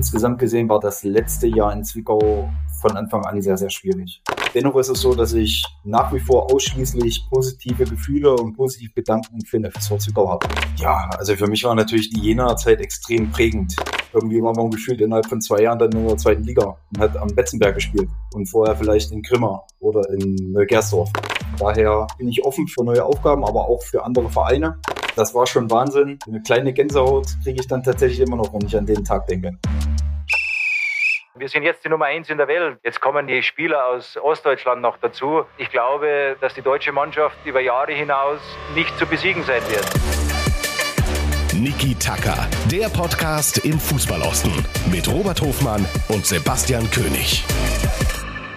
insgesamt gesehen war das letzte Jahr in Zwickau von Anfang an sehr, sehr schwierig. Dennoch ist es so, dass ich nach wie vor ausschließlich positive Gefühle und positive Gedanken für den FSV Zwickau habe. Ja, also für mich war natürlich die Jena-Zeit extrem prägend. Irgendwie war man gefühlt innerhalb von zwei Jahren dann in der zweiten Liga und hat am Betzenberg gespielt und vorher vielleicht in Grimma oder in Neugersdorf. Daher bin ich offen für neue Aufgaben, aber auch für andere Vereine. Das war schon Wahnsinn. Eine kleine Gänsehaut kriege ich dann tatsächlich immer noch, wenn ich an den Tag denke. Wir sind jetzt die Nummer eins in der Welt. Jetzt kommen die Spieler aus Ostdeutschland noch dazu. Ich glaube, dass die deutsche Mannschaft über Jahre hinaus nicht zu besiegen sein wird. Niki Tacker, der Podcast im Fußballosten mit Robert Hofmann und Sebastian König.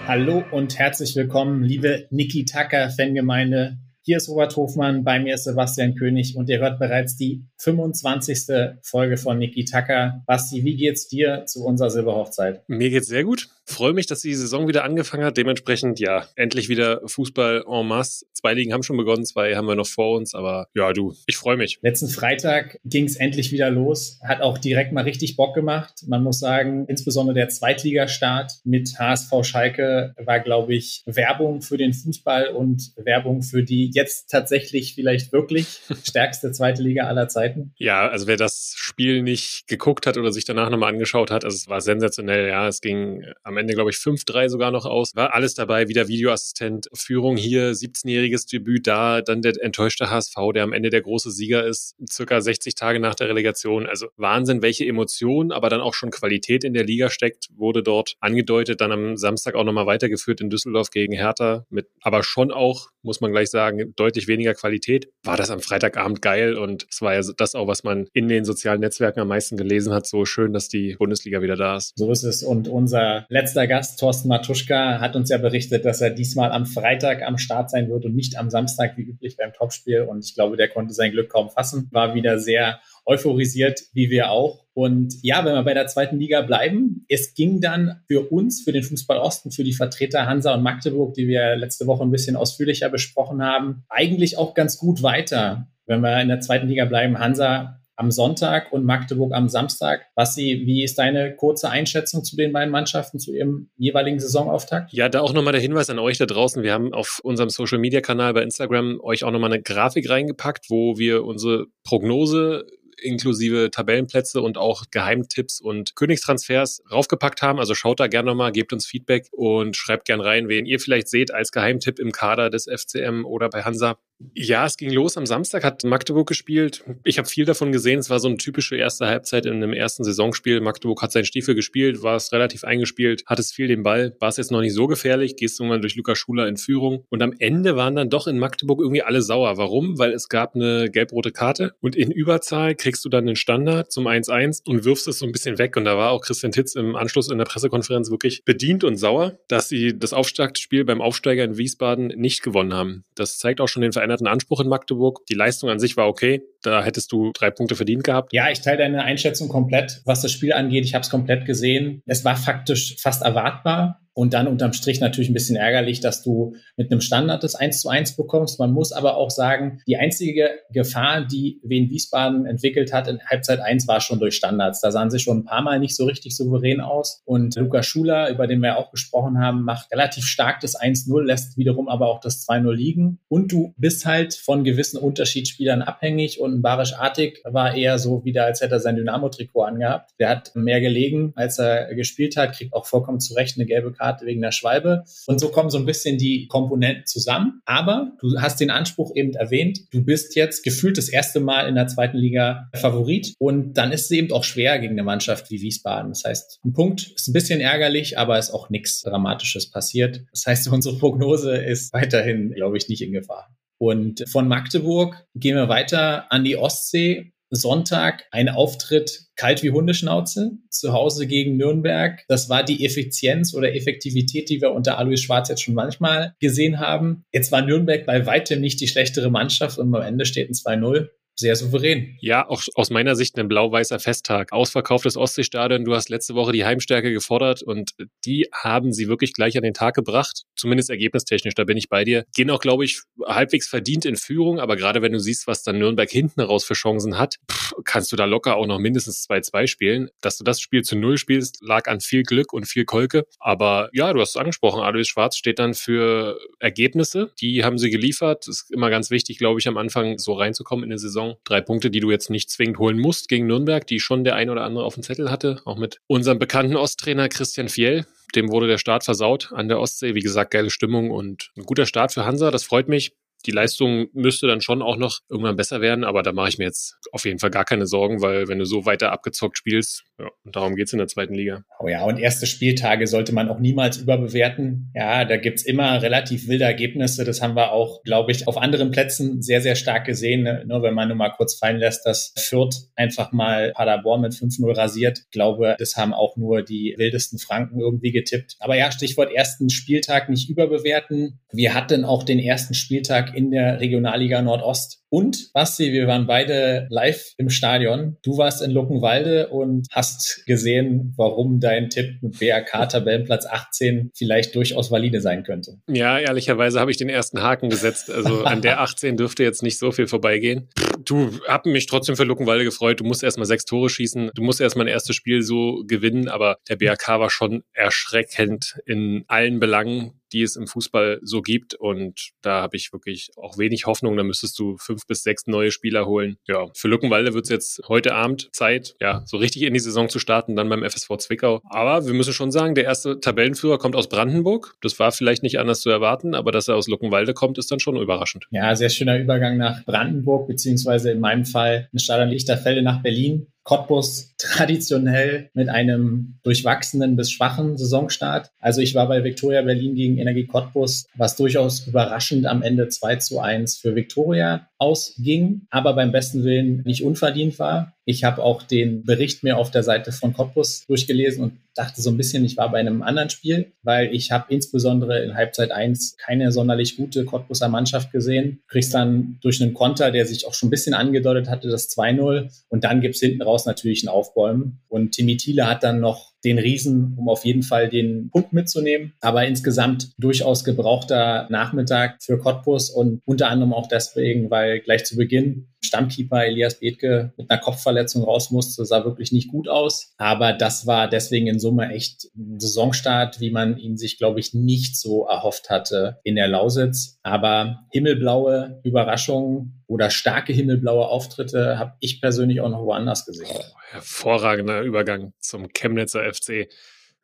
Hallo und herzlich willkommen, liebe Niki Tacker Fangemeinde. Hier ist Robert Hofmann, bei mir ist Sebastian König und ihr hört bereits die 25. Folge von Niki Tacker. Basti, wie geht's dir zu unserer Silberhochzeit? Mir geht's sehr gut. Freue mich, dass die Saison wieder angefangen hat. Dementsprechend, ja, endlich wieder Fußball en masse. Zwei Ligen haben schon begonnen, zwei haben wir noch vor uns, aber ja, du, ich freue mich. Letzten Freitag ging es endlich wieder los. Hat auch direkt mal richtig Bock gemacht. Man muss sagen, insbesondere der Zweitligastart mit HSV Schalke war, glaube ich, Werbung für den Fußball und Werbung für die jetzt tatsächlich vielleicht wirklich stärkste zweite Liga aller Zeiten. Ja, also wer das Spiel nicht geguckt hat oder sich danach nochmal angeschaut hat, also es war sensationell, ja. Es ging am Ende, glaube ich, 5-3 sogar noch aus. War alles dabei, wieder Videoassistent, Führung hier, 17-jähriges Debüt da, dann der enttäuschte HSV, der am Ende der große Sieger ist, circa 60 Tage nach der Relegation. Also Wahnsinn, welche Emotionen, aber dann auch schon Qualität in der Liga steckt, wurde dort angedeutet, dann am Samstag auch nochmal weitergeführt in Düsseldorf gegen Hertha mit, aber schon auch, muss man gleich sagen, deutlich weniger Qualität, war das am Freitagabend geil und es war ja das auch, was man in den sozialen Netzwerken am meisten gelesen hat. So schön, dass die Bundesliga wieder da ist. So ist es. Und unser letzter Gast, Thorsten Matuschka, hat uns ja berichtet, dass er diesmal am Freitag am Start sein wird und nicht am Samstag wie üblich beim Topspiel. Und ich glaube, der konnte sein Glück kaum fassen. War wieder sehr euphorisiert, wie wir auch. Und ja, wenn wir bei der zweiten Liga bleiben, es ging dann für uns, für den Fußball Osten, für die Vertreter Hansa und Magdeburg, die wir letzte Woche ein bisschen ausführlicher besprochen haben, eigentlich auch ganz gut weiter. Wenn wir in der zweiten Liga bleiben, Hansa am Sonntag und Magdeburg am Samstag. Basti, wie ist deine kurze Einschätzung zu den beiden Mannschaften, zu ihrem jeweiligen Saisonauftakt? Ja, da auch nochmal der Hinweis an euch da draußen. Wir haben auf unserem Social-Media-Kanal bei Instagram euch auch nochmal eine Grafik reingepackt, wo wir unsere Prognose inklusive Tabellenplätze und auch Geheimtipps und Königstransfers raufgepackt haben. Also schaut da gerne nochmal, gebt uns Feedback und schreibt gern rein, wen ihr vielleicht seht als Geheimtipp im Kader des FCM oder bei Hansa. Ja, es ging los. Am Samstag hat Magdeburg gespielt. Ich habe viel davon gesehen. Es war so eine typische erste Halbzeit in einem ersten Saisonspiel. Magdeburg hat seinen Stiefel gespielt, war es relativ eingespielt, hat es viel den Ball, war es jetzt noch nicht so gefährlich, gehst irgendwann durch Lukas Schuler in Führung. Und am Ende waren dann doch in Magdeburg irgendwie alle sauer. Warum? Weil es gab eine gelb-rote Karte und in Überzahl kriegst du dann den Standard zum 1-1 und wirfst es so ein bisschen weg. Und da war auch Christian Titz im Anschluss in der Pressekonferenz wirklich bedient und sauer, dass sie das Auftaktspiel beim Aufsteiger in Wiesbaden nicht gewonnen haben. Das zeigt auch schon den veränderten Anspruch in Magdeburg. Die Leistung an sich war okay. Da hättest du drei Punkte verdient gehabt. Ja, ich teile deine Einschätzung komplett, was das Spiel angeht. Ich habe es komplett gesehen. Es war faktisch fast erwartbar. Und dann unterm Strich natürlich ein bisschen ärgerlich, dass du mit einem Standard das 1 zu 1 bekommst. Man muss aber auch sagen, die einzige Gefahr, die Wien Wiesbaden entwickelt hat in Halbzeit 1, war schon durch Standards. Da sahen sie schon ein paar Mal nicht so richtig souverän aus. Und Lukas Schuler, über den wir auch gesprochen haben, macht relativ stark das 1-0, lässt wiederum aber auch das 2-0 liegen. Und du bist halt von gewissen Unterschiedsspielern abhängig. Und Barisch Artig war eher so wieder, als hätte er sein Dynamo-Trikot angehabt. Der hat mehr gelegen, als er gespielt hat, kriegt auch vollkommen zu Recht eine gelbe Karte Karte wegen der Schwalbe. Und so kommen so ein bisschen die Komponenten zusammen. Aber du hast den Anspruch eben erwähnt, du bist jetzt gefühlt das erste Mal in der zweiten Liga Favorit. Und dann ist es eben auch schwer gegen eine Mannschaft wie Wiesbaden. Das heißt, ein Punkt ist ein bisschen ärgerlich, aber ist auch nichts Dramatisches passiert. Das heißt, unsere Prognose ist weiterhin, glaube ich, nicht in Gefahr. Und von Magdeburg gehen wir weiter an die Ostsee Sonntag ein Auftritt kalt wie Hundeschnauze zu Hause gegen Nürnberg. Das war die Effizienz oder Effektivität, die wir unter Alois Schwarz jetzt schon manchmal gesehen haben. Jetzt war Nürnberg bei weitem nicht die schlechtere Mannschaft und am Ende steht ein 2-0. Sehr souverän. Ja, auch aus meiner Sicht ein blau-weißer Festtag. Ausverkauftes Ostseestadion. Du hast letzte Woche die Heimstärke gefordert und die haben sie wirklich gleich an den Tag gebracht. Zumindest ergebnistechnisch, da bin ich bei dir. Gehen auch, glaube ich, halbwegs verdient in Führung, aber gerade wenn du siehst, was dann Nürnberg hinten raus für Chancen hat, kannst du da locker auch noch mindestens 2-2 spielen. Dass du das Spiel zu Null spielst, lag an viel Glück und viel Kolke. Aber ja, du hast es angesprochen, Alois Schwarz steht dann für Ergebnisse. Die haben sie geliefert. Das ist immer ganz wichtig, glaube ich, am Anfang so reinzukommen in eine Saison. Drei Punkte, die du jetzt nicht zwingend holen musst gegen Nürnberg, die schon der ein oder andere auf dem Zettel hatte. Auch mit unserem bekannten Osttrainer Christian Fiel. Dem wurde der Start versaut an der Ostsee. Wie gesagt, geile Stimmung und ein guter Start für Hansa. Das freut mich die Leistung müsste dann schon auch noch irgendwann besser werden, aber da mache ich mir jetzt auf jeden Fall gar keine Sorgen, weil wenn du so weiter abgezockt spielst, ja, darum geht's in der zweiten Liga. Oh ja, und erste Spieltage sollte man auch niemals überbewerten. Ja, da gibt's immer relativ wilde Ergebnisse. Das haben wir auch, glaube ich, auf anderen Plätzen sehr, sehr stark gesehen. Ne? Nur wenn man nur mal kurz fallen lässt, dass Fürth einfach mal Paderborn mit 5-0 rasiert. Ich glaube, das haben auch nur die wildesten Franken irgendwie getippt. Aber ja, Stichwort ersten Spieltag nicht überbewerten. Wir hatten auch den ersten Spieltag in der Regionalliga Nordost. Und Basti, wir waren beide live im Stadion. Du warst in Luckenwalde und hast gesehen, warum dein Tipp mit BRK Tabellenplatz 18 vielleicht durchaus valide sein könnte. Ja, ehrlicherweise habe ich den ersten Haken gesetzt. Also an der 18 dürfte jetzt nicht so viel vorbeigehen. Du hast mich trotzdem für Luckenwalde gefreut. Du musst erstmal sechs Tore schießen. Du musst erstmal ein erstes Spiel so gewinnen. Aber der BRK war schon erschreckend in allen Belangen die es im Fußball so gibt. Und da habe ich wirklich auch wenig Hoffnung. Da müsstest du fünf bis sechs neue Spieler holen. Ja, für Luckenwalde wird es jetzt heute Abend Zeit, ja, so richtig in die Saison zu starten, dann beim FSV Zwickau. Aber wir müssen schon sagen, der erste Tabellenführer kommt aus Brandenburg. Das war vielleicht nicht anders zu erwarten, aber dass er aus Luckenwalde kommt, ist dann schon überraschend. Ja, sehr schöner Übergang nach Brandenburg, beziehungsweise in meinem Fall ein Stadion Lichterfelde nach Berlin. Cottbus traditionell mit einem durchwachsenen bis schwachen Saisonstart. Also ich war bei Viktoria Berlin gegen Energie Cottbus, was durchaus überraschend am Ende 2 zu 1 für Viktoria ausging, aber beim besten Willen nicht unverdient war. Ich habe auch den Bericht mir auf der Seite von Cottbus durchgelesen und dachte so ein bisschen, ich war bei einem anderen Spiel, weil ich habe insbesondere in Halbzeit 1 keine sonderlich gute Cottbuser Mannschaft gesehen. Kriegst dann durch einen Konter, der sich auch schon ein bisschen angedeutet hatte, das 2-0 und dann gibt's hinten raus natürlich ein Aufbäumen. Und Timmy Thiele hat dann noch den Riesen, um auf jeden Fall den Punkt mitzunehmen. Aber insgesamt durchaus gebrauchter Nachmittag für Cottbus und unter anderem auch deswegen, weil gleich zu Beginn Stammkeeper Elias Bethke mit einer Kopfverletzung raus musste, sah wirklich nicht gut aus. Aber das war deswegen in Summe echt ein Saisonstart, wie man ihn sich, glaube ich, nicht so erhofft hatte in der Lausitz. Aber himmelblaue Überraschungen oder starke himmelblaue Auftritte habe ich persönlich auch noch woanders gesehen. Oh, hervorragender Übergang zum Chemnitzer FC.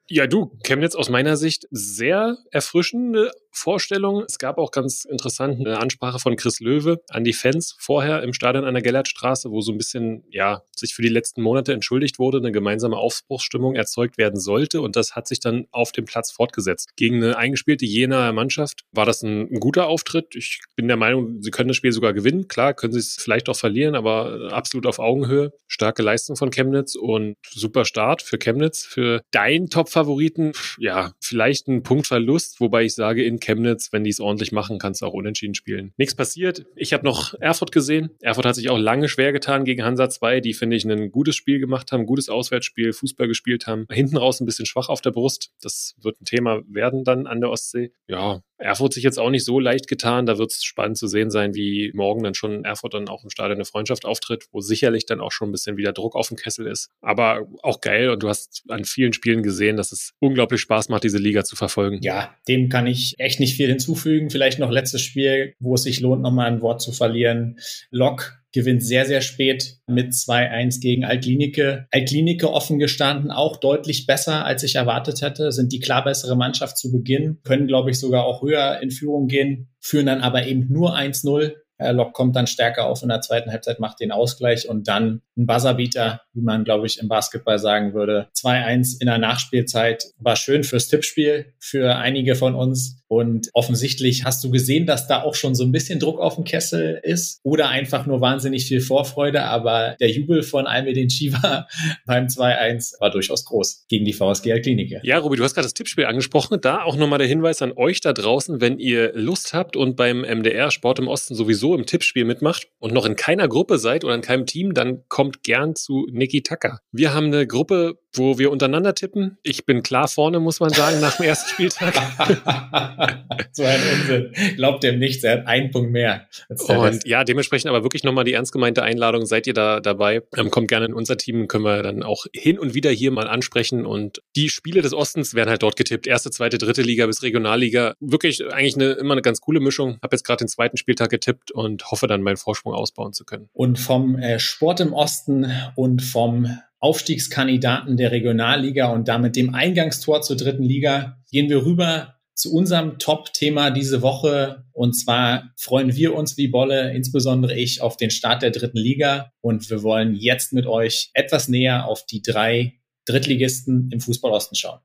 Ja, du, Chemnitz aus meiner Sicht sehr erfrischende Vorstellung. Es gab auch ganz interessant eine Ansprache von Chris Löwe an die Fans vorher im Stadion an der Gellertstraße, wo so ein bisschen, ja, sich für die letzten Monate entschuldigt wurde, eine gemeinsame Aufbruchsstimmung erzeugt werden sollte. Und das hat sich dann auf dem Platz fortgesetzt. Gegen eine eingespielte Jenaer Mannschaft war das ein, ein guter Auftritt. Ich bin der Meinung, sie können das Spiel sogar gewinnen. Klar, können sie es vielleicht auch verlieren, aber absolut auf Augenhöhe. Starke Leistung von Chemnitz und super Start für Chemnitz. Für deinen Top-Favoriten, ja, vielleicht ein Punktverlust, wobei ich sage, in Chemnitz, wenn die es ordentlich machen, kannst du auch unentschieden spielen. Nichts passiert. Ich habe noch Erfurt gesehen. Erfurt hat sich auch lange schwer getan gegen Hansa 2, die, finde ich, ein gutes Spiel gemacht haben, gutes Auswärtsspiel, Fußball gespielt haben. Hinten raus ein bisschen schwach auf der Brust. Das wird ein Thema werden dann an der Ostsee. Ja, Erfurt sich jetzt auch nicht so leicht getan. Da wird es spannend zu sehen sein, wie morgen dann schon Erfurt dann auch im Stadion eine Freundschaft auftritt, wo sicherlich dann auch schon ein bisschen wieder Druck auf dem Kessel ist. Aber auch geil und du hast an vielen Spielen gesehen, dass es unglaublich Spaß macht, diese Liga zu verfolgen. Ja, dem kann ich echt nicht viel hinzufügen. Vielleicht noch letztes Spiel, wo es sich lohnt, nochmal ein Wort zu verlieren. Lok gewinnt sehr, sehr spät mit 2-1 gegen Altlinike. Altlinike offen gestanden, auch deutlich besser, als ich erwartet hätte, sind die klar bessere Mannschaft zu Beginn, können, glaube ich, sogar auch höher in Führung gehen, führen dann aber eben nur 1-0. Lok kommt dann stärker auf in der zweiten Halbzeit, macht den Ausgleich und dann ein Buzzerbeater, wie man, glaube ich, im Basketball sagen würde. 2-1 in der Nachspielzeit war schön fürs Tippspiel, für einige von uns Und offensichtlich hast du gesehen, dass da auch schon so ein bisschen Druck auf dem Kessel ist oder einfach nur wahnsinnig viel Vorfreude. Aber der Jubel von Almedin Shiva beim 2-1 war durchaus groß gegen die VSG Klinik. Ja, Robi, du hast gerade das Tippspiel angesprochen. Da auch nochmal der Hinweis an euch da draußen, wenn ihr Lust habt und beim MDR Sport im Osten sowieso im Tippspiel mitmacht und noch in keiner Gruppe seid oder in keinem Team, dann kommt gern zu Niki Tucker. Wir haben eine Gruppe wo wir untereinander tippen. Ich bin klar vorne, muss man sagen, nach dem ersten Spieltag. so ein Unsinn. Glaubt dem nichts, er hat einen Punkt mehr. Und ja, dementsprechend aber wirklich nochmal die ernst gemeinte Einladung. Seid ihr da dabei? Ähm, kommt gerne in unser Team, können wir dann auch hin und wieder hier mal ansprechen. Und die Spiele des Ostens werden halt dort getippt. Erste, zweite, dritte Liga bis Regionalliga. Wirklich eigentlich eine, immer eine ganz coole Mischung. Hab jetzt gerade den zweiten Spieltag getippt und hoffe dann meinen Vorsprung ausbauen zu können. Und vom äh, Sport im Osten und vom Aufstiegskandidaten der Regionalliga und damit dem Eingangstor zur dritten Liga gehen wir rüber zu unserem Top-Thema diese Woche. Und zwar freuen wir uns wie Bolle, insbesondere ich, auf den Start der dritten Liga. Und wir wollen jetzt mit euch etwas näher auf die drei Drittligisten im Fußball Osten schauen.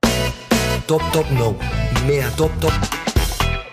Top, top, no. Mehr top, top.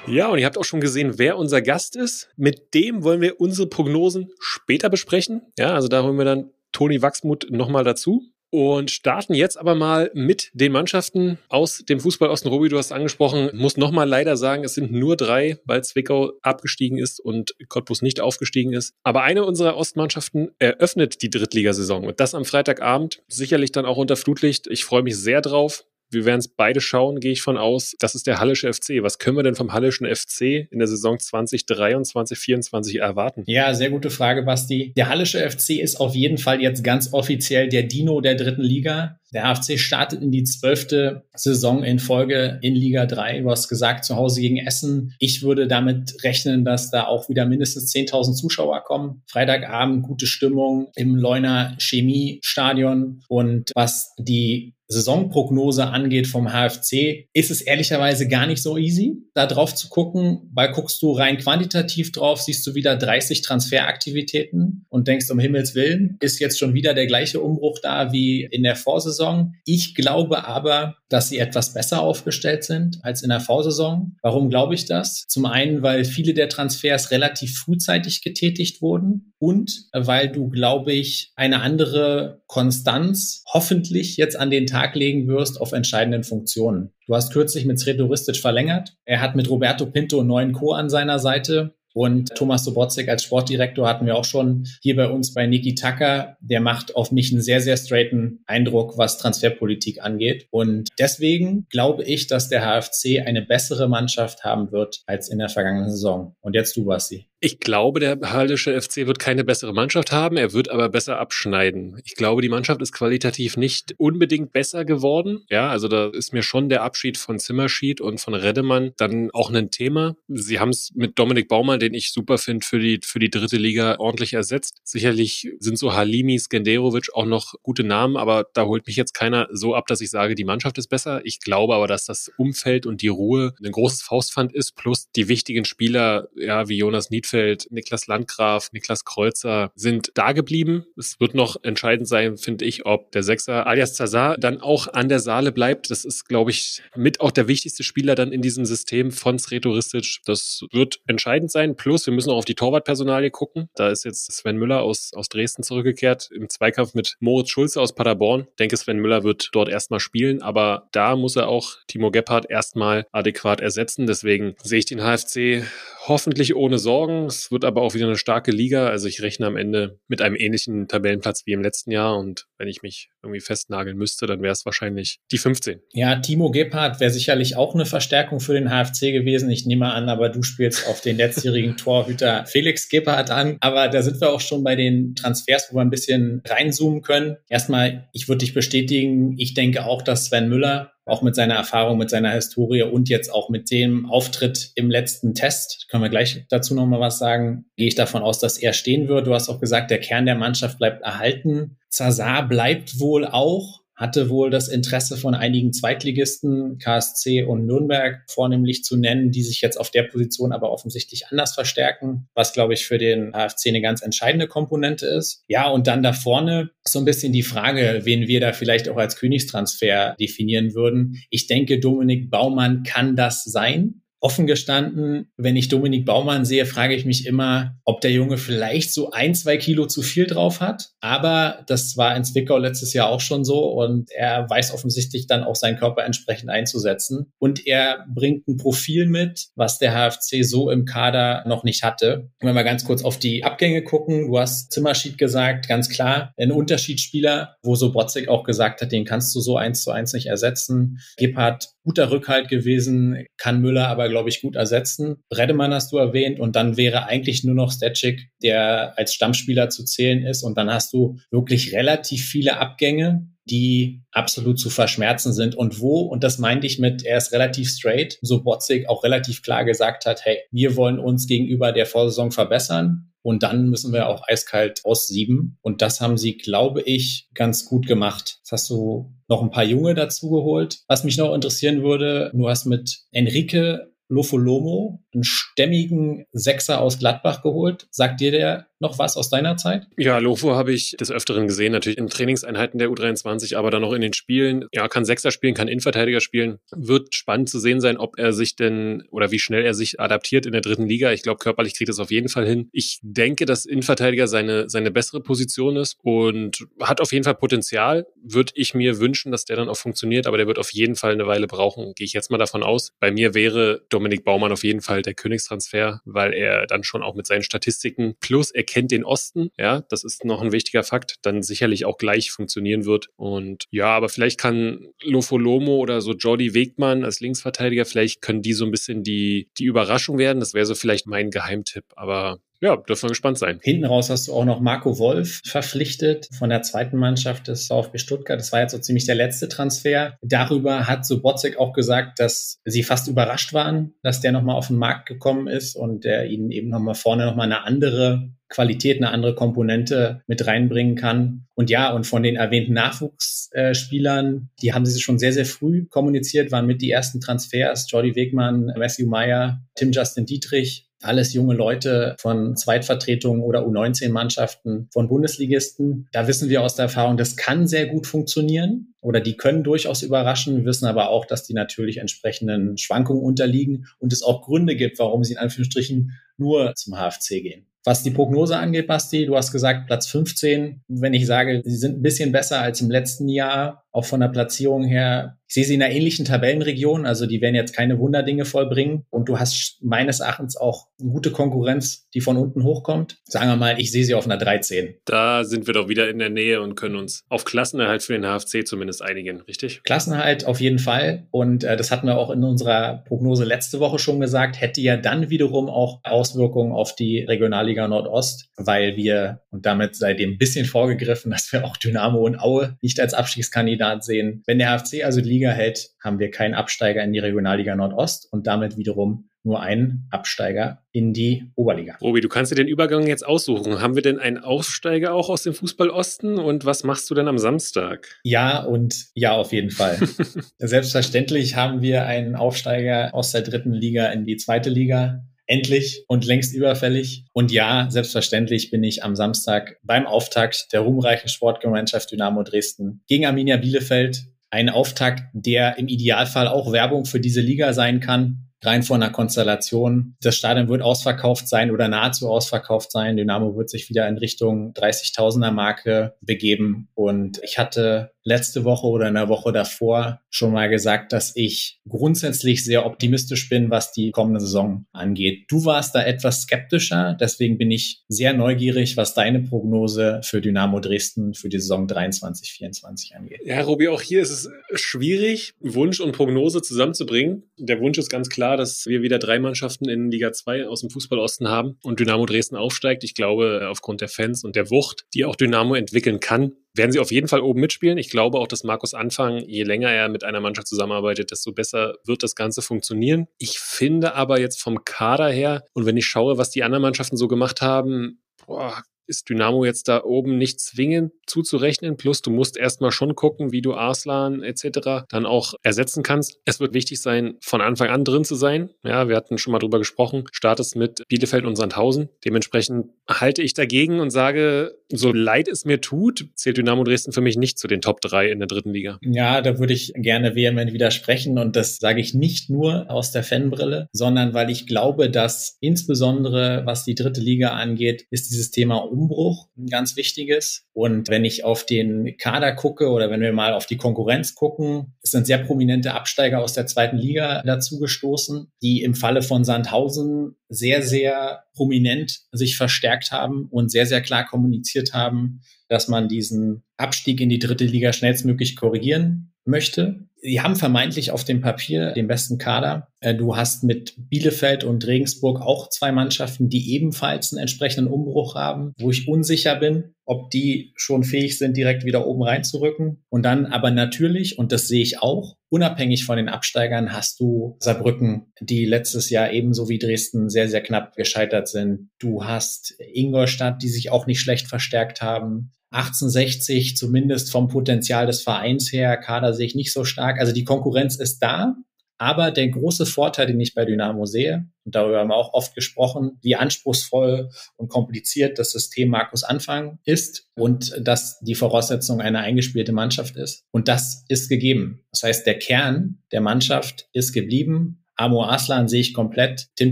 Ja, und ihr habt auch schon gesehen, wer unser Gast ist. Mit dem wollen wir unsere Prognosen später besprechen. Ja, also da holen wir dann Toni Wachsmuth nochmal dazu und starten jetzt aber mal mit den Mannschaften aus dem Fußball. Robi, du hast angesprochen, muss nochmal leider sagen, es sind nur drei, weil Zwickau abgestiegen ist und Cottbus nicht aufgestiegen ist. Aber eine unserer Ostmannschaften eröffnet die Drittligasaison und das am Freitagabend, sicherlich dann auch unter Flutlicht. Ich freue mich sehr drauf. Wir werden es beide schauen, gehe ich von aus. Das ist der Hallische FC. Was können wir denn vom Hallischen FC in der Saison 2023, 2024 erwarten? Ja, sehr gute Frage, Basti. Der Hallische FC ist auf jeden Fall jetzt ganz offiziell der Dino der dritten Liga. Der AFC startet in die zwölfte Saison in Folge in Liga 3. Du hast gesagt, zu Hause gegen Essen. Ich würde damit rechnen, dass da auch wieder mindestens 10.000 Zuschauer kommen. Freitagabend gute Stimmung im Leuner Chemiestadion. Und was die Saisonprognose angeht vom HFC, ist es ehrlicherweise gar nicht so easy, da drauf zu gucken, weil guckst du rein quantitativ drauf, siehst du wieder 30 Transferaktivitäten und denkst, um Himmels Willen, ist jetzt schon wieder der gleiche Umbruch da wie in der Vorsaison. Ich glaube aber, dass sie etwas besser aufgestellt sind als in der Vorsaison. Warum glaube ich das? Zum einen, weil viele der Transfers relativ frühzeitig getätigt wurden und weil du, glaube ich, eine andere Konstanz hoffentlich jetzt an den Tag legen wirst auf entscheidenden Funktionen. Du hast kürzlich mit Sredoristic verlängert. Er hat mit Roberto Pinto einen neuen Co. an seiner Seite. Und Thomas Sobotzek als Sportdirektor hatten wir auch schon hier bei uns bei Niki Tucker. Der macht auf mich einen sehr, sehr straighten Eindruck, was Transferpolitik angeht. Und deswegen glaube ich, dass der HFC eine bessere Mannschaft haben wird als in der vergangenen Saison. Und jetzt du, Basti. Ich glaube, der Hallische FC wird keine bessere Mannschaft haben, er wird aber besser abschneiden. Ich glaube, die Mannschaft ist qualitativ nicht unbedingt besser geworden. Ja, also da ist mir schon der Abschied von Zimmerschied und von Redemann dann auch ein Thema. Sie haben es mit Dominik Baumann, den ich super finde, für die, für die dritte Liga ordentlich ersetzt. Sicherlich sind so Halimi, Skenderovic auch noch gute Namen, aber da holt mich jetzt keiner so ab, dass ich sage, die Mannschaft ist besser. Ich glaube aber, dass das Umfeld und die Ruhe ein großes Faustpfand ist, plus die wichtigen Spieler, ja, wie Jonas Niedfeld Bielefeld, Niklas Landgraf, Niklas Kreuzer sind da geblieben. Es wird noch entscheidend sein, finde ich, ob der Sechser alias Zazar dann auch an der Saale bleibt. Das ist, glaube ich, mit auch der wichtigste Spieler dann in diesem System von Sretoristic. Das wird entscheidend sein. Plus, wir müssen auch auf die Torwartpersonalie gucken. Da ist jetzt Sven Müller aus, aus Dresden zurückgekehrt im Zweikampf mit Moritz Schulze aus Paderborn. Ich denke, Sven Müller wird dort erstmal spielen, aber da muss er auch Timo Gebhardt erstmal adäquat ersetzen. Deswegen sehe ich den HFC hoffentlich ohne Sorgen. Es wird aber auch wieder eine starke Liga. Also ich rechne am Ende mit einem ähnlichen Tabellenplatz wie im letzten Jahr. Und wenn ich mich irgendwie festnageln müsste, dann wäre es wahrscheinlich die 15. Ja, Timo Gebhardt wäre sicherlich auch eine Verstärkung für den HFC gewesen. Ich nehme an, aber du spielst auf den letztjährigen Torhüter Felix Gebhardt an. Aber da sind wir auch schon bei den Transfers, wo wir ein bisschen reinzoomen können. Erstmal, ich würde dich bestätigen, ich denke auch, dass Sven Müller auch mit seiner Erfahrung, mit seiner Historie und jetzt auch mit dem Auftritt im letzten Test, können wir gleich dazu nochmal was sagen, gehe ich davon aus, dass er stehen wird. Du hast auch gesagt, der Kern der Mannschaft bleibt erhalten. Zazar bleibt wohl auch hatte wohl das Interesse von einigen Zweitligisten, KSC und Nürnberg vornehmlich zu nennen, die sich jetzt auf der Position aber offensichtlich anders verstärken, was, glaube ich, für den HFC eine ganz entscheidende Komponente ist. Ja, und dann da vorne so ein bisschen die Frage, wen wir da vielleicht auch als Königstransfer definieren würden. Ich denke, Dominik Baumann kann das sein offen gestanden, wenn ich Dominik Baumann sehe, frage ich mich immer, ob der Junge vielleicht so ein, zwei Kilo zu viel drauf hat. Aber das war in Zwickau letztes Jahr auch schon so und er weiß offensichtlich dann auch seinen Körper entsprechend einzusetzen. Und er bringt ein Profil mit, was der HFC so im Kader noch nicht hatte. Wenn wir ganz kurz auf die Abgänge gucken, du hast Zimmerschied gesagt, ganz klar, ein Unterschiedsspieler, wo so Botzig auch gesagt hat, den kannst du so eins zu eins nicht ersetzen. Gebhardt, guter Rückhalt gewesen, kann Müller aber, glaube ich, gut ersetzen. Redemann hast du erwähnt und dann wäre eigentlich nur noch Stetschik, der als Stammspieler zu zählen ist und dann hast du wirklich relativ viele Abgänge die absolut zu verschmerzen sind und wo, und das meinte ich mit, er ist relativ straight, so Botzig auch relativ klar gesagt hat, hey, wir wollen uns gegenüber der Vorsaison verbessern. Und dann müssen wir auch eiskalt aussieben. Und das haben sie, glaube ich, ganz gut gemacht. Jetzt hast du noch ein paar Junge dazu geholt. Was mich noch interessieren würde, du hast mit Enrique Lofolomo, einen stämmigen Sechser aus Gladbach geholt. Sagt dir der noch was aus deiner Zeit? Ja, Lofo habe ich des Öfteren gesehen, natürlich in Trainingseinheiten der U23, aber dann auch in den Spielen. Ja, kann Sechser spielen, kann Innenverteidiger spielen. Wird spannend zu sehen sein, ob er sich denn oder wie schnell er sich adaptiert in der dritten Liga. Ich glaube, körperlich kriegt es auf jeden Fall hin. Ich denke, dass Innenverteidiger seine, seine bessere Position ist und hat auf jeden Fall Potenzial. Würde ich mir wünschen, dass der dann auch funktioniert, aber der wird auf jeden Fall eine Weile brauchen. Gehe ich jetzt mal davon aus. Bei mir wäre Dominik Baumann auf jeden Fall der Königstransfer, weil er dann schon auch mit seinen Statistiken plus er kennt den Osten, ja, das ist noch ein wichtiger Fakt, dann sicherlich auch gleich funktionieren wird. Und ja, aber vielleicht kann Lofo Lomo oder so Jordi Wegmann als Linksverteidiger, vielleicht können die so ein bisschen die, die Überraschung werden. Das wäre so vielleicht mein Geheimtipp. Aber ja, dürfen wir gespannt sein. Hinten raus hast du auch noch Marco Wolf verpflichtet von der zweiten Mannschaft des VfB Stuttgart. Das war jetzt so ziemlich der letzte Transfer. Darüber hat Sobotzek auch gesagt, dass sie fast überrascht waren, dass der nochmal auf den Markt gekommen ist und der ihnen eben nochmal vorne nochmal eine andere Qualität, eine andere Komponente mit reinbringen kann. Und ja, und von den erwähnten Nachwuchsspielern, die haben sie schon sehr, sehr früh kommuniziert, waren mit die ersten Transfers. Jordi Wegmann, Matthew Meyer, Tim Justin Dietrich, alles junge Leute von Zweitvertretungen oder U19-Mannschaften von Bundesligisten. Da wissen wir aus der Erfahrung, das kann sehr gut funktionieren oder die können durchaus überraschen. Wir wissen aber auch, dass die natürlich entsprechenden Schwankungen unterliegen und es auch Gründe gibt, warum sie in Anführungsstrichen nur zum HFC gehen. Was die Prognose angeht, Basti, du hast gesagt Platz 15. Wenn ich sage, sie sind ein bisschen besser als im letzten Jahr, auch von der Platzierung her. Ich sehe sie in einer ähnlichen Tabellenregion, also die werden jetzt keine Wunderdinge vollbringen. Und du hast meines Erachtens auch eine gute Konkurrenz, die von unten hochkommt. Sagen wir mal, ich sehe sie auf einer 13. Da sind wir doch wieder in der Nähe und können uns auf Klassenerhalt für den HFC zumindest einigen, richtig? Klassenerhalt auf jeden Fall. Und äh, das hatten wir auch in unserer Prognose letzte Woche schon gesagt, hätte ja dann wiederum auch Auswirkungen auf die Regionalliga Nordost, weil wir, und damit sei dem ein bisschen vorgegriffen, dass wir auch Dynamo und Aue nicht als Abstiegskandidaten Kandidat sehen. Wenn der HFC also die Liga hält, haben wir keinen Absteiger in die Regionalliga Nordost und damit wiederum nur einen Absteiger in die Oberliga. Robi, du kannst dir den Übergang jetzt aussuchen. Haben wir denn einen Aufsteiger auch aus dem Fußball Osten und was machst du denn am Samstag? Ja und ja, auf jeden Fall. Selbstverständlich haben wir einen Aufsteiger aus der dritten Liga in die zweite Liga endlich und längst überfällig. Und ja, selbstverständlich bin ich am Samstag beim Auftakt der ruhmreichen Sportgemeinschaft Dynamo Dresden gegen Arminia Bielefeld. Ein Auftakt, der im Idealfall auch Werbung für diese Liga sein kann. Rein von der Konstellation. Das Stadion wird ausverkauft sein oder nahezu ausverkauft sein. Dynamo wird sich wieder in Richtung 30.000er Marke begeben. Und ich hatte letzte Woche oder in der Woche davor schon mal gesagt, dass ich grundsätzlich sehr optimistisch bin, was die kommende Saison angeht. Du warst da etwas skeptischer, deswegen bin ich sehr neugierig, was deine Prognose für Dynamo Dresden für die Saison 23, 24 angeht. Ja, Robi, auch hier ist es schwierig, Wunsch und Prognose zusammenzubringen. Der Wunsch ist ganz klar, dass wir wieder drei Mannschaften in Liga 2 aus dem Fußballosten haben und Dynamo Dresden aufsteigt. Ich glaube, aufgrund der Fans und der Wucht, die auch Dynamo entwickeln kann, werden sie auf jeden Fall oben mitspielen. Ich glaube auch, dass Markus Anfang, je länger er mit einer Mannschaft zusammenarbeitet, desto besser wird das Ganze funktionieren. Ich finde aber jetzt vom Kader her und wenn ich schaue, was die anderen Mannschaften so gemacht haben, boah, ist Dynamo jetzt da oben nicht zwingend zuzurechnen. Plus du musst erstmal schon gucken, wie du Arslan etc. dann auch ersetzen kannst. Es wird wichtig sein, von Anfang an drin zu sein. Ja, wir hatten schon mal drüber gesprochen. Startest mit Bielefeld und Sandhausen. Dementsprechend halte ich dagegen und sage, so leid es mir tut, zählt Dynamo Dresden für mich nicht zu den Top 3 in der dritten Liga. Ja, da würde ich gerne vehement widersprechen und das sage ich nicht nur aus der Fanbrille, sondern weil ich glaube, dass insbesondere was die dritte Liga angeht, ist dieses Thema Umbruch ein ganz wichtiges. Und wenn ich auf den Kader gucke oder wenn wir mal auf die Konkurrenz gucken, es sind sehr prominente Absteiger aus der zweiten Liga dazu gestoßen, die im Falle von Sandhausen sehr, sehr prominent sich verstärkt haben und sehr, sehr klar kommuniziert haben, dass man diesen Abstieg in die dritte Liga schnellstmöglich korrigieren möchte. Sie haben vermeintlich auf dem Papier den besten Kader. Äh, du hast mit Bielefeld und Regensburg auch zwei Mannschaften, die ebenfalls einen entsprechenden Umbruch haben, wo ich unsicher bin, ob die schon fähig sind, direkt wieder oben reinzurücken. Und dann aber natürlich, und das sehe ich auch, unabhängig von den Absteigern hast du Saarbrücken, die letztes Jahr ebenso wie Dresden sehr, sehr knapp gescheitert sind. Du hast Ingolstadt, die sich auch nicht schlecht verstärkt haben. 1860 zumindest vom Potenzial des Vereins her, Kader sehe ich nicht so stark. Also die Konkurrenz ist da. Aber der große Vorteil, den ich bei Dynamo sehe, und darüber haben wir auch oft gesprochen, wie anspruchsvoll und kompliziert das System Markus Anfang ist und dass die Voraussetzung eine eingespielte Mannschaft ist. Und das ist gegeben. Das heißt, der Kern der Mannschaft ist geblieben. Amo Aslan sehe ich komplett. Tim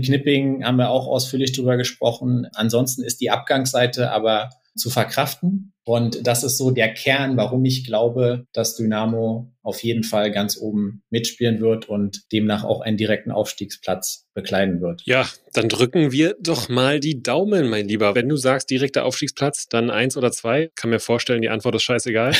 Knipping haben wir auch ausführlich drüber gesprochen. Ansonsten ist die Abgangsseite aber zu verkraften. Und das ist so der Kern, warum ich glaube, dass Dynamo auf jeden Fall ganz oben mitspielen wird und demnach auch einen direkten Aufstiegsplatz bekleiden wird. Ja, dann drücken wir doch mal die Daumen, mein Lieber. Wenn du sagst direkter Aufstiegsplatz, dann eins oder zwei. Kann mir vorstellen, die Antwort ist scheißegal.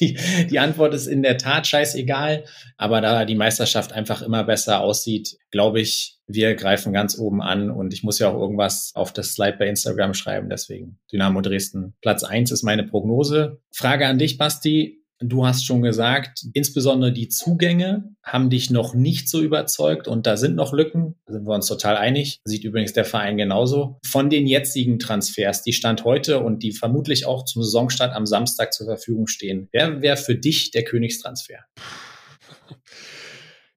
die, die Antwort ist in der Tat scheißegal. Aber da die Meisterschaft einfach immer besser aussieht, glaube ich, wir greifen ganz oben an und ich muss ja auch irgendwas auf das Slide bei Instagram schreiben. Deswegen Dynamo Dresden. Platz eins ist meine Prognose. Frage an dich, Basti. Du hast schon gesagt, insbesondere die Zugänge haben dich noch nicht so überzeugt und da sind noch Lücken, da sind wir uns total einig. Sieht übrigens der Verein genauso. Von den jetzigen Transfers, die Stand heute und die vermutlich auch zum Saisonstart am Samstag zur Verfügung stehen, wer wäre für dich der Königstransfer?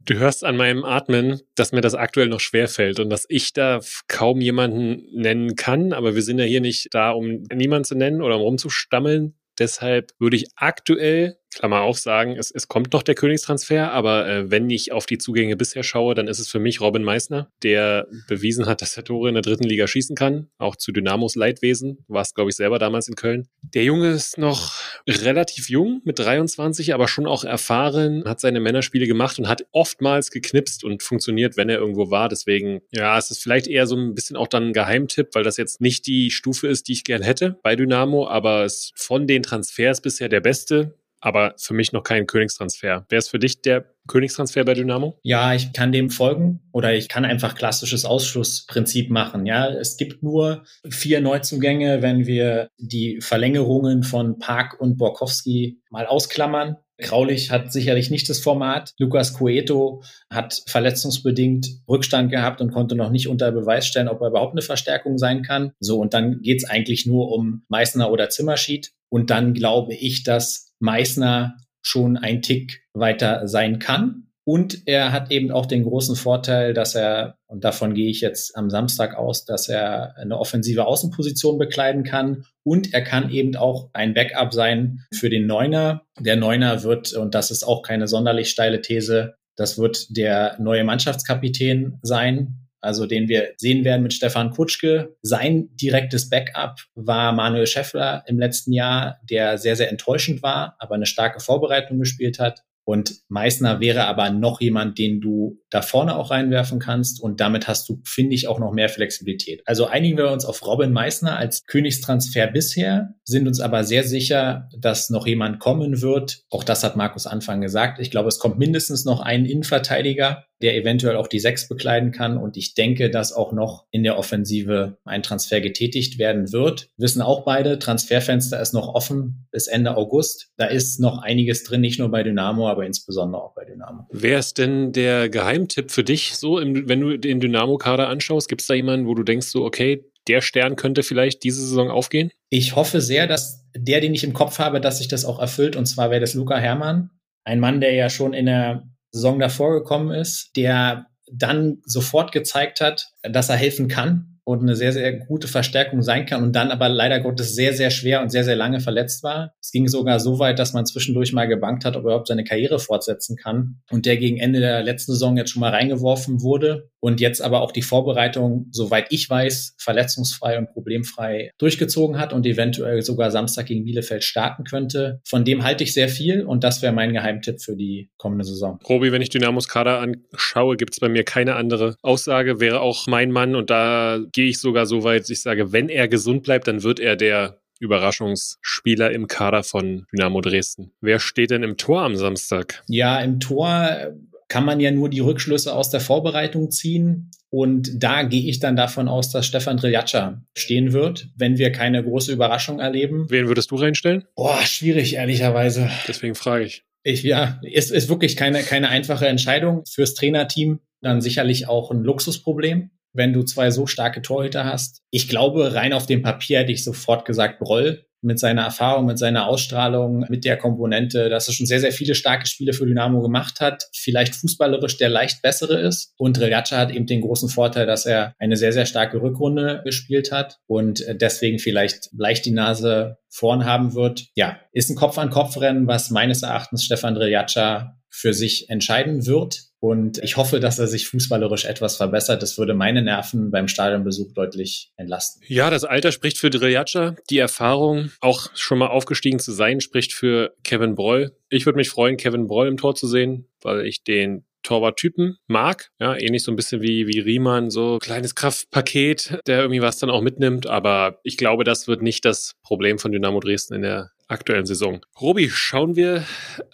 Du hörst an meinem Atmen, dass mir das aktuell noch schwer fällt und dass ich da kaum jemanden nennen kann. Aber wir sind ja hier nicht da, um niemanden zu nennen oder um rumzustammeln. Deshalb würde ich aktuell Klammer auf sagen, es, es kommt noch der Königstransfer, aber äh, wenn ich auf die Zugänge bisher schaue, dann ist es für mich Robin Meissner, der bewiesen hat, dass er Tore in der dritten Liga schießen kann, auch zu Dynamos Leidwesen, war es, glaube ich, selber damals in Köln. Der Junge ist noch relativ jung, mit 23, aber schon auch erfahren, hat seine Männerspiele gemacht und hat oftmals geknipst und funktioniert, wenn er irgendwo war. Deswegen, ja, es ist vielleicht eher so ein bisschen auch dann ein Geheimtipp, weil das jetzt nicht die Stufe ist, die ich gern hätte bei Dynamo, aber es von den Transfers bisher der beste aber für mich noch kein Königstransfer. Wer ist für dich der Königstransfer bei Dynamo? Ja, ich kann dem folgen oder ich kann einfach klassisches Ausschlussprinzip machen. Ja, es gibt nur vier Neuzugänge, wenn wir die Verlängerungen von Park und Borkowski mal ausklammern. Graulich hat sicherlich nicht das Format. Lukas Cueto hat verletzungsbedingt Rückstand gehabt und konnte noch nicht unter Beweis stellen, ob er überhaupt eine Verstärkung sein kann. So, und dann geht's eigentlich nur um Meißner oder Zimmerschied. Und dann glaube ich, dass Meißner schon ein Tick weiter sein kann. Und er hat eben auch den großen Vorteil, dass er, und davon gehe ich jetzt am Samstag aus, dass er eine offensive Außenposition bekleiden kann. Und er kann eben auch ein Backup sein für den Neuner. Der Neuner wird, und das ist auch keine sonderlich steile These, das wird der neue Mannschaftskapitän sein also den wir sehen werden mit Stefan Kutschke. Sein direktes Backup war Manuel Schäffler im letzten Jahr, der sehr, sehr enttäuschend war, aber eine starke Vorbereitung gespielt hat. Und Meißner wäre aber noch jemand, den du da vorne auch reinwerfen kannst. Und damit hast du, finde ich, auch noch mehr Flexibilität. Also einigen wir uns auf Robin Meißner als Königstransfer bisher, sind uns aber sehr sicher, dass noch jemand kommen wird. Auch das hat Markus Anfang gesagt. Ich glaube, es kommt mindestens noch ein Innenverteidiger, der eventuell auch die Sechs bekleiden kann. Und ich denke, dass auch noch in der Offensive ein Transfer getätigt werden wird. Wissen auch beide, Transferfenster ist noch offen bis Ende August. Da ist noch einiges drin, nicht nur bei Dynamo, aber insbesondere auch bei Dynamo. Wer ist denn der Geheimtipp für dich so, im, wenn du den Dynamo-Kader anschaust? Gibt es da jemanden, wo du denkst, so, okay, der Stern könnte vielleicht diese Saison aufgehen? Ich hoffe sehr, dass der, den ich im Kopf habe, dass sich das auch erfüllt. Und zwar wäre das Luca Hermann. Ein Mann, der ja schon in der Saison davor gekommen ist, der dann sofort gezeigt hat, dass er helfen kann und eine sehr, sehr gute Verstärkung sein kann und dann aber leider Gottes sehr, sehr schwer und sehr, sehr lange verletzt war. Es ging sogar so weit, dass man zwischendurch mal gebankt hat, ob er überhaupt seine Karriere fortsetzen kann und der gegen Ende der letzten Saison jetzt schon mal reingeworfen wurde und jetzt aber auch die Vorbereitung, soweit ich weiß, verletzungsfrei und problemfrei durchgezogen hat und eventuell sogar Samstag gegen Bielefeld starten könnte. Von dem halte ich sehr viel und das wäre mein Geheimtipp für die kommende Saison. Robi, wenn ich Dynamos Kader anschaue, gibt es bei mir keine andere Aussage, wäre auch mein Mann und da gehe ich sogar so weit, ich sage, wenn er gesund bleibt, dann wird er der Überraschungsspieler im Kader von Dynamo Dresden. Wer steht denn im Tor am Samstag? Ja, im Tor kann man ja nur die Rückschlüsse aus der Vorbereitung ziehen. Und da gehe ich dann davon aus, dass Stefan Driljatscha stehen wird, wenn wir keine große Überraschung erleben. Wen würdest du reinstellen? Boah, schwierig, ehrlicherweise. Deswegen frage ich. Ich, ja, ist, ist wirklich keine, keine einfache Entscheidung. Fürs Trainerteam dann sicherlich auch ein Luxusproblem wenn du zwei so starke Torhüter hast. Ich glaube, rein auf dem Papier hätte ich sofort gesagt, Broll mit seiner Erfahrung, mit seiner Ausstrahlung, mit der Komponente, dass er schon sehr, sehr viele starke Spiele für Dynamo gemacht hat, vielleicht fußballerisch der leicht bessere ist. Und Reljatscha hat eben den großen Vorteil, dass er eine sehr, sehr starke Rückrunde gespielt hat und deswegen vielleicht leicht die Nase vorn haben wird. Ja, ist ein Kopf-an-Kopf-Rennen, was meines Erachtens Stefan Reljatscha für sich entscheiden wird. Und ich hoffe, dass er sich fußballerisch etwas verbessert. Das würde meine Nerven beim Stadionbesuch deutlich entlasten. Ja, das Alter spricht für Driljatscha. Die Erfahrung, auch schon mal aufgestiegen zu sein, spricht für Kevin Broll. Ich würde mich freuen, Kevin Broll im Tor zu sehen, weil ich den Torwarttypen mag. Ja, ähnlich so ein bisschen wie, wie Riemann, so kleines Kraftpaket, der irgendwie was dann auch mitnimmt. Aber ich glaube, das wird nicht das Problem von Dynamo Dresden in der aktuellen Saison. Robi, schauen wir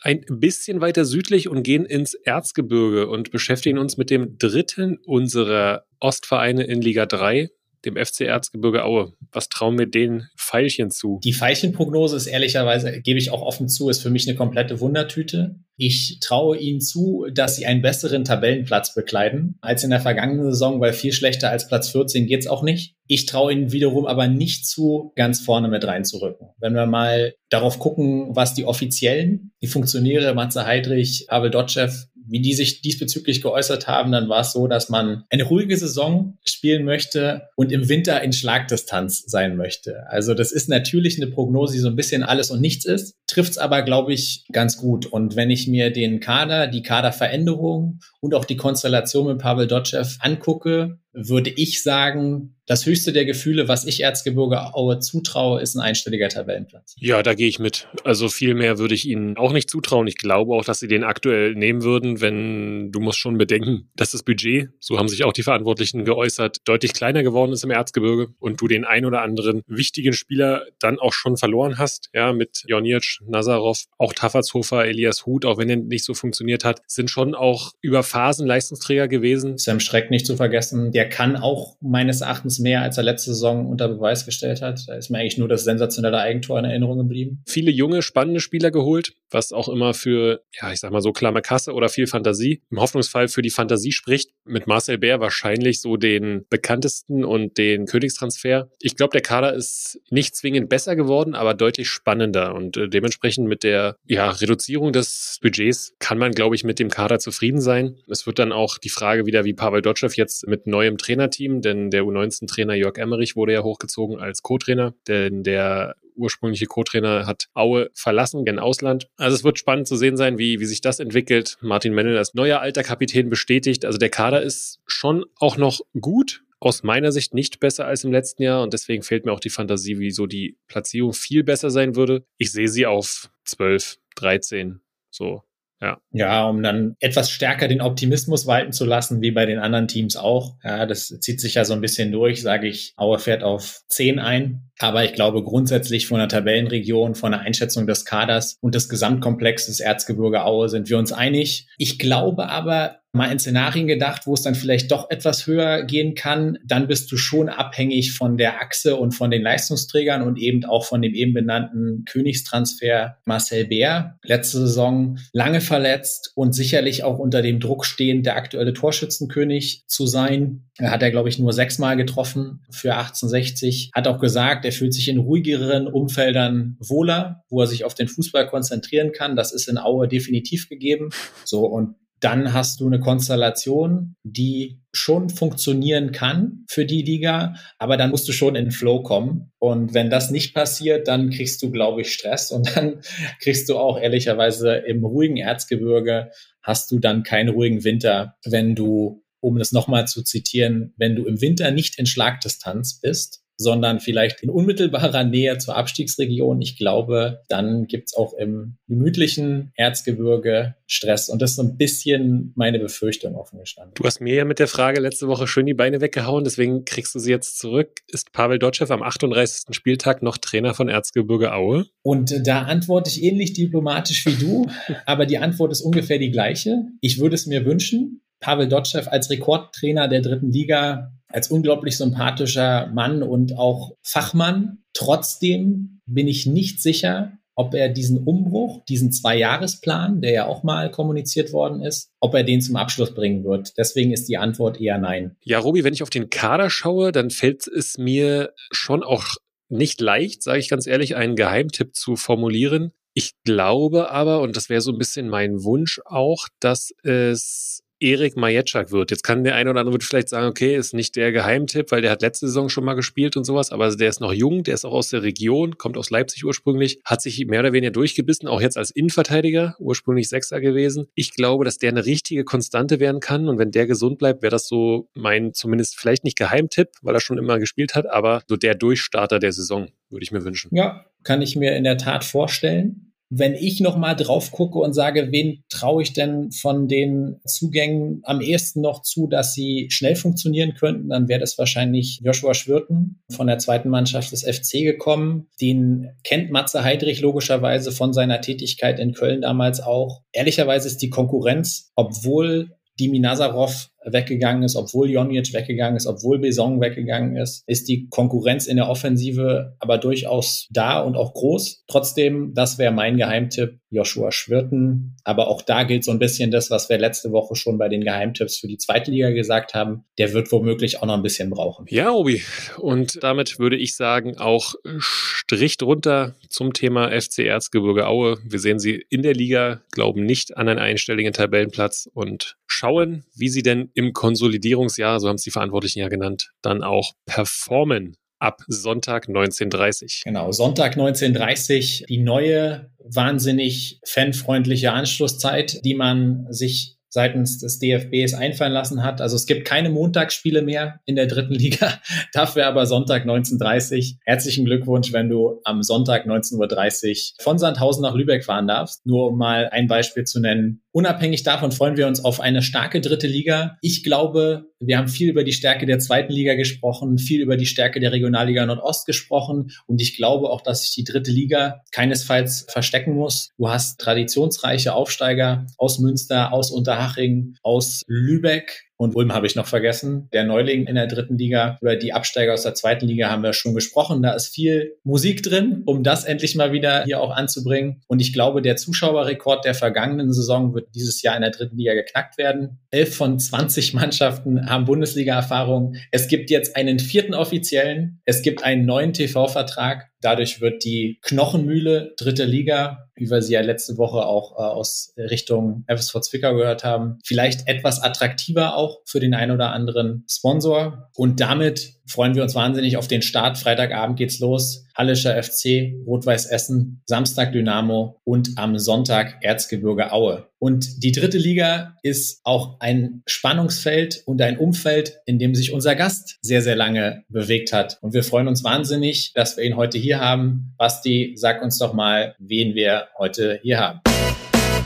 ein bisschen weiter südlich und gehen ins Erzgebirge und beschäftigen uns mit dem dritten unserer Ostvereine in Liga 3, dem FC Erzgebirge Aue. Was trauen wir den Pfeilchen zu? Die Pfeilchenprognose ist ehrlicherweise, gebe ich auch offen zu, ist für mich eine komplette Wundertüte. Ich traue ihnen zu, dass sie einen besseren Tabellenplatz bekleiden als in der vergangenen Saison, weil viel schlechter als Platz 14 geht's auch nicht. Ich traue ihnen wiederum aber nicht zu, ganz vorne mit reinzurücken. Wenn wir mal darauf gucken, was die offiziellen, die Funktionäre Matze Heidrich, Abel Dotschew wie die sich diesbezüglich geäußert haben, dann war es so, dass man eine ruhige Saison spielen möchte und im Winter in Schlagdistanz sein möchte. Also das ist natürlich eine Prognose, die so ein bisschen alles und nichts ist, trifft es aber, glaube ich, ganz gut. Und wenn ich mir den Kader, die Kaderveränderung und auch die Konstellation mit Pavel Dotschew angucke, würde ich sagen, das höchste der Gefühle, was ich Erzgebirge Aue zutraue, ist ein einstelliger Tabellenplatz. Ja, da gehe ich mit. Also viel mehr würde ich ihnen auch nicht zutrauen. Ich glaube auch, dass sie den aktuell nehmen würden, wenn du musst schon bedenken, dass das Budget, so haben sich auch die Verantwortlichen geäußert, deutlich kleiner geworden ist im Erzgebirge und du den ein oder anderen wichtigen Spieler dann auch schon verloren hast, ja, mit Jonic, Nazarov, auch Taffertshofer, Elias Huth, auch wenn er nicht so funktioniert hat, sind schon auch über Phasen Leistungsträger gewesen. Sam Schreck nicht zu vergessen, der kann auch meines Erachtens mehr, als er letzte Saison unter Beweis gestellt hat. Da ist mir eigentlich nur das sensationelle Eigentor in Erinnerung geblieben. Viele junge, spannende Spieler geholt, was auch immer für, ja, ich sag mal so klamme Kasse oder viel Fantasie, im Hoffnungsfall für die Fantasie spricht. Mit Marcel Bär wahrscheinlich so den bekanntesten und den Königstransfer. Ich glaube, der Kader ist nicht zwingend besser geworden, aber deutlich spannender und äh, dementsprechend mit der ja, Reduzierung des Budgets kann man, glaube ich, mit dem Kader zufrieden sein. Es wird dann auch die Frage wieder, wie Pavel Dotschew jetzt mit neuem Trainerteam, denn der U19-Trainer Jörg Emmerich wurde ja hochgezogen als Co-Trainer, denn der ursprüngliche Co-Trainer hat Aue verlassen, gen Ausland. Also es wird spannend zu sehen sein, wie, wie sich das entwickelt. Martin Mennel als neuer alter Kapitän bestätigt. Also der Kader ist schon auch noch gut. Aus meiner Sicht nicht besser als im letzten Jahr und deswegen fehlt mir auch die Fantasie, wieso die Platzierung viel besser sein würde. Ich sehe sie auf 12, 13, so ja. ja, um dann etwas stärker den Optimismus walten zu lassen, wie bei den anderen Teams auch. Ja, das zieht sich ja so ein bisschen durch, sage ich, Auer fährt auf 10 ein. Aber ich glaube grundsätzlich von der Tabellenregion, von der Einschätzung des Kaders und des Gesamtkomplexes Erzgebirge Aue sind wir uns einig. Ich glaube aber, mal in Szenarien gedacht, wo es dann vielleicht doch etwas höher gehen kann, dann bist du schon abhängig von der Achse und von den Leistungsträgern und eben auch von dem eben benannten Königstransfer Marcel Bär. Letzte Saison lange verletzt und sicherlich auch unter dem Druck stehend, der aktuelle Torschützenkönig zu sein. Er hat er, glaube ich, nur sechsmal getroffen für 1860. Hat auch gesagt, er fühlt sich in ruhigeren Umfeldern wohler, wo er sich auf den Fußball konzentrieren kann. Das ist in Aue definitiv gegeben. So, und dann hast du eine Konstellation, die schon funktionieren kann für die Liga, aber dann musst du schon in den Flow kommen. Und wenn das nicht passiert, dann kriegst du, glaube ich, Stress und dann kriegst du auch ehrlicherweise im ruhigen Erzgebirge hast du dann keinen ruhigen Winter, wenn du, um das nochmal zu zitieren, wenn du im Winter nicht in Schlagdistanz bist, sondern vielleicht in unmittelbarer Nähe zur Abstiegsregion. Ich glaube, dann gibt's auch im gemütlichen Erzgebirge Stress. Und das ist so ein bisschen meine Befürchtung offen gestanden. Du hast mir ja mit der Frage letzte Woche schön die Beine weggehauen, deswegen kriegst du sie jetzt zurück. Ist Pavel Dotschew am 38. Spieltag noch Trainer von Erzgebirge Aue? Und da antworte ich ähnlich diplomatisch wie du, aber die Antwort ist ungefähr die gleiche. Ich würde es mir wünschen. Pavel Dotschew als Rekordtrainer der dritten Liga als unglaublich sympathischer Mann und auch Fachmann. Trotzdem bin ich nicht sicher, ob er diesen Umbruch, diesen Zwei-Jahres-Plan, der ja auch mal kommuniziert worden ist, ob er den zum Abschluss bringen wird. Deswegen ist die Antwort eher nein. Ja, Robi, wenn ich auf den Kader schaue, dann fällt es mir schon auch nicht leicht, sage ich ganz ehrlich, einen Geheimtipp zu formulieren. Ich glaube aber, und das wäre so ein bisschen mein Wunsch auch, dass es Erik Majetschak wird. Jetzt kann der eine oder andere vielleicht sagen, okay, ist nicht der Geheimtipp, weil der hat letzte Saison schon mal gespielt und sowas, aber der ist noch jung, der ist auch aus der Region, kommt aus Leipzig ursprünglich, hat sich mehr oder weniger durchgebissen, auch jetzt als Innenverteidiger, ursprünglich Sechser gewesen. Ich glaube, dass der eine richtige Konstante werden kann und wenn der gesund bleibt, wäre das so mein zumindest vielleicht nicht Geheimtipp, weil er schon immer gespielt hat, aber so der Durchstarter der Saison, würde ich mir wünschen. Ja, kann ich mir in der Tat vorstellen wenn ich noch mal drauf gucke und sage, wen traue ich denn von den Zugängen am ehesten noch zu, dass sie schnell funktionieren könnten, dann wäre das wahrscheinlich Joshua Schwirten von der zweiten Mannschaft des FC gekommen. Den kennt Matze Heidrich logischerweise von seiner Tätigkeit in Köln damals auch. Ehrlicherweise ist die Konkurrenz, obwohl Dimi Nazarov weggegangen ist, obwohl Jonic weggegangen ist, obwohl Besong weggegangen ist, ist die Konkurrenz in der Offensive aber durchaus da und auch groß. Trotzdem, das wäre mein Geheimtipp, Joshua Schwirten. Aber auch da gilt so ein bisschen das, was wir letzte Woche schon bei den Geheimtipps für die zweite Liga gesagt haben. Der wird womöglich auch noch ein bisschen brauchen. Ja, Obi. Und damit würde ich sagen, auch Strich drunter zum Thema FC Erzgebirge Aue. Wir sehen sie in der Liga, glauben nicht an einen einstelligen Tabellenplatz und schauen, wie sie denn im Konsolidierungsjahr, so haben es die Verantwortlichen ja genannt, dann auch performen ab Sonntag 19.30. Genau, Sonntag 19.30, die neue, wahnsinnig fanfreundliche Anschlusszeit, die man sich seitens des DFBs einfallen lassen hat. Also es gibt keine Montagsspiele mehr in der dritten Liga, dafür aber Sonntag 19.30 Herzlichen Glückwunsch, wenn du am Sonntag 19.30 Uhr von Sandhausen nach Lübeck fahren darfst. Nur um mal ein Beispiel zu nennen. Unabhängig davon freuen wir uns auf eine starke dritte Liga. Ich glaube, wir haben viel über die Stärke der zweiten Liga gesprochen, viel über die Stärke der Regionalliga Nordost gesprochen und ich glaube auch, dass sich die dritte Liga keinesfalls verstecken muss. Du hast traditionsreiche Aufsteiger aus Münster, aus Unterhaching, aus Lübeck, und Ulm habe ich noch vergessen, der Neuling in der dritten Liga. Über die Absteiger aus der zweiten Liga haben wir schon gesprochen. Da ist viel Musik drin, um das endlich mal wieder hier auch anzubringen. Und ich glaube, der Zuschauerrekord der vergangenen Saison wird dieses Jahr in der dritten Liga geknackt werden. Elf von 20 Mannschaften haben Bundesliga-Erfahrung. Es gibt jetzt einen vierten offiziellen. Es gibt einen neuen TV-Vertrag. Dadurch wird die Knochenmühle dritte Liga wie wir sie ja letzte Woche auch äh, aus Richtung FSV Zwickau gehört haben, vielleicht etwas attraktiver auch für den einen oder anderen Sponsor. Und damit freuen wir uns wahnsinnig auf den Start. Freitagabend geht's los. Hallischer FC, Rot-Weiß Essen, Samstag Dynamo und am Sonntag Erzgebirge Aue. Und die dritte Liga ist auch ein Spannungsfeld und ein Umfeld, in dem sich unser Gast sehr, sehr lange bewegt hat. Und wir freuen uns wahnsinnig, dass wir ihn heute hier haben. Basti, sag uns doch mal, wen wir heute hier haben.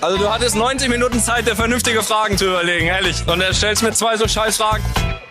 Also du hattest 90 Minuten Zeit, dir vernünftige Fragen zu überlegen, ehrlich. Und er stellst mir zwei so scheiß Fragen.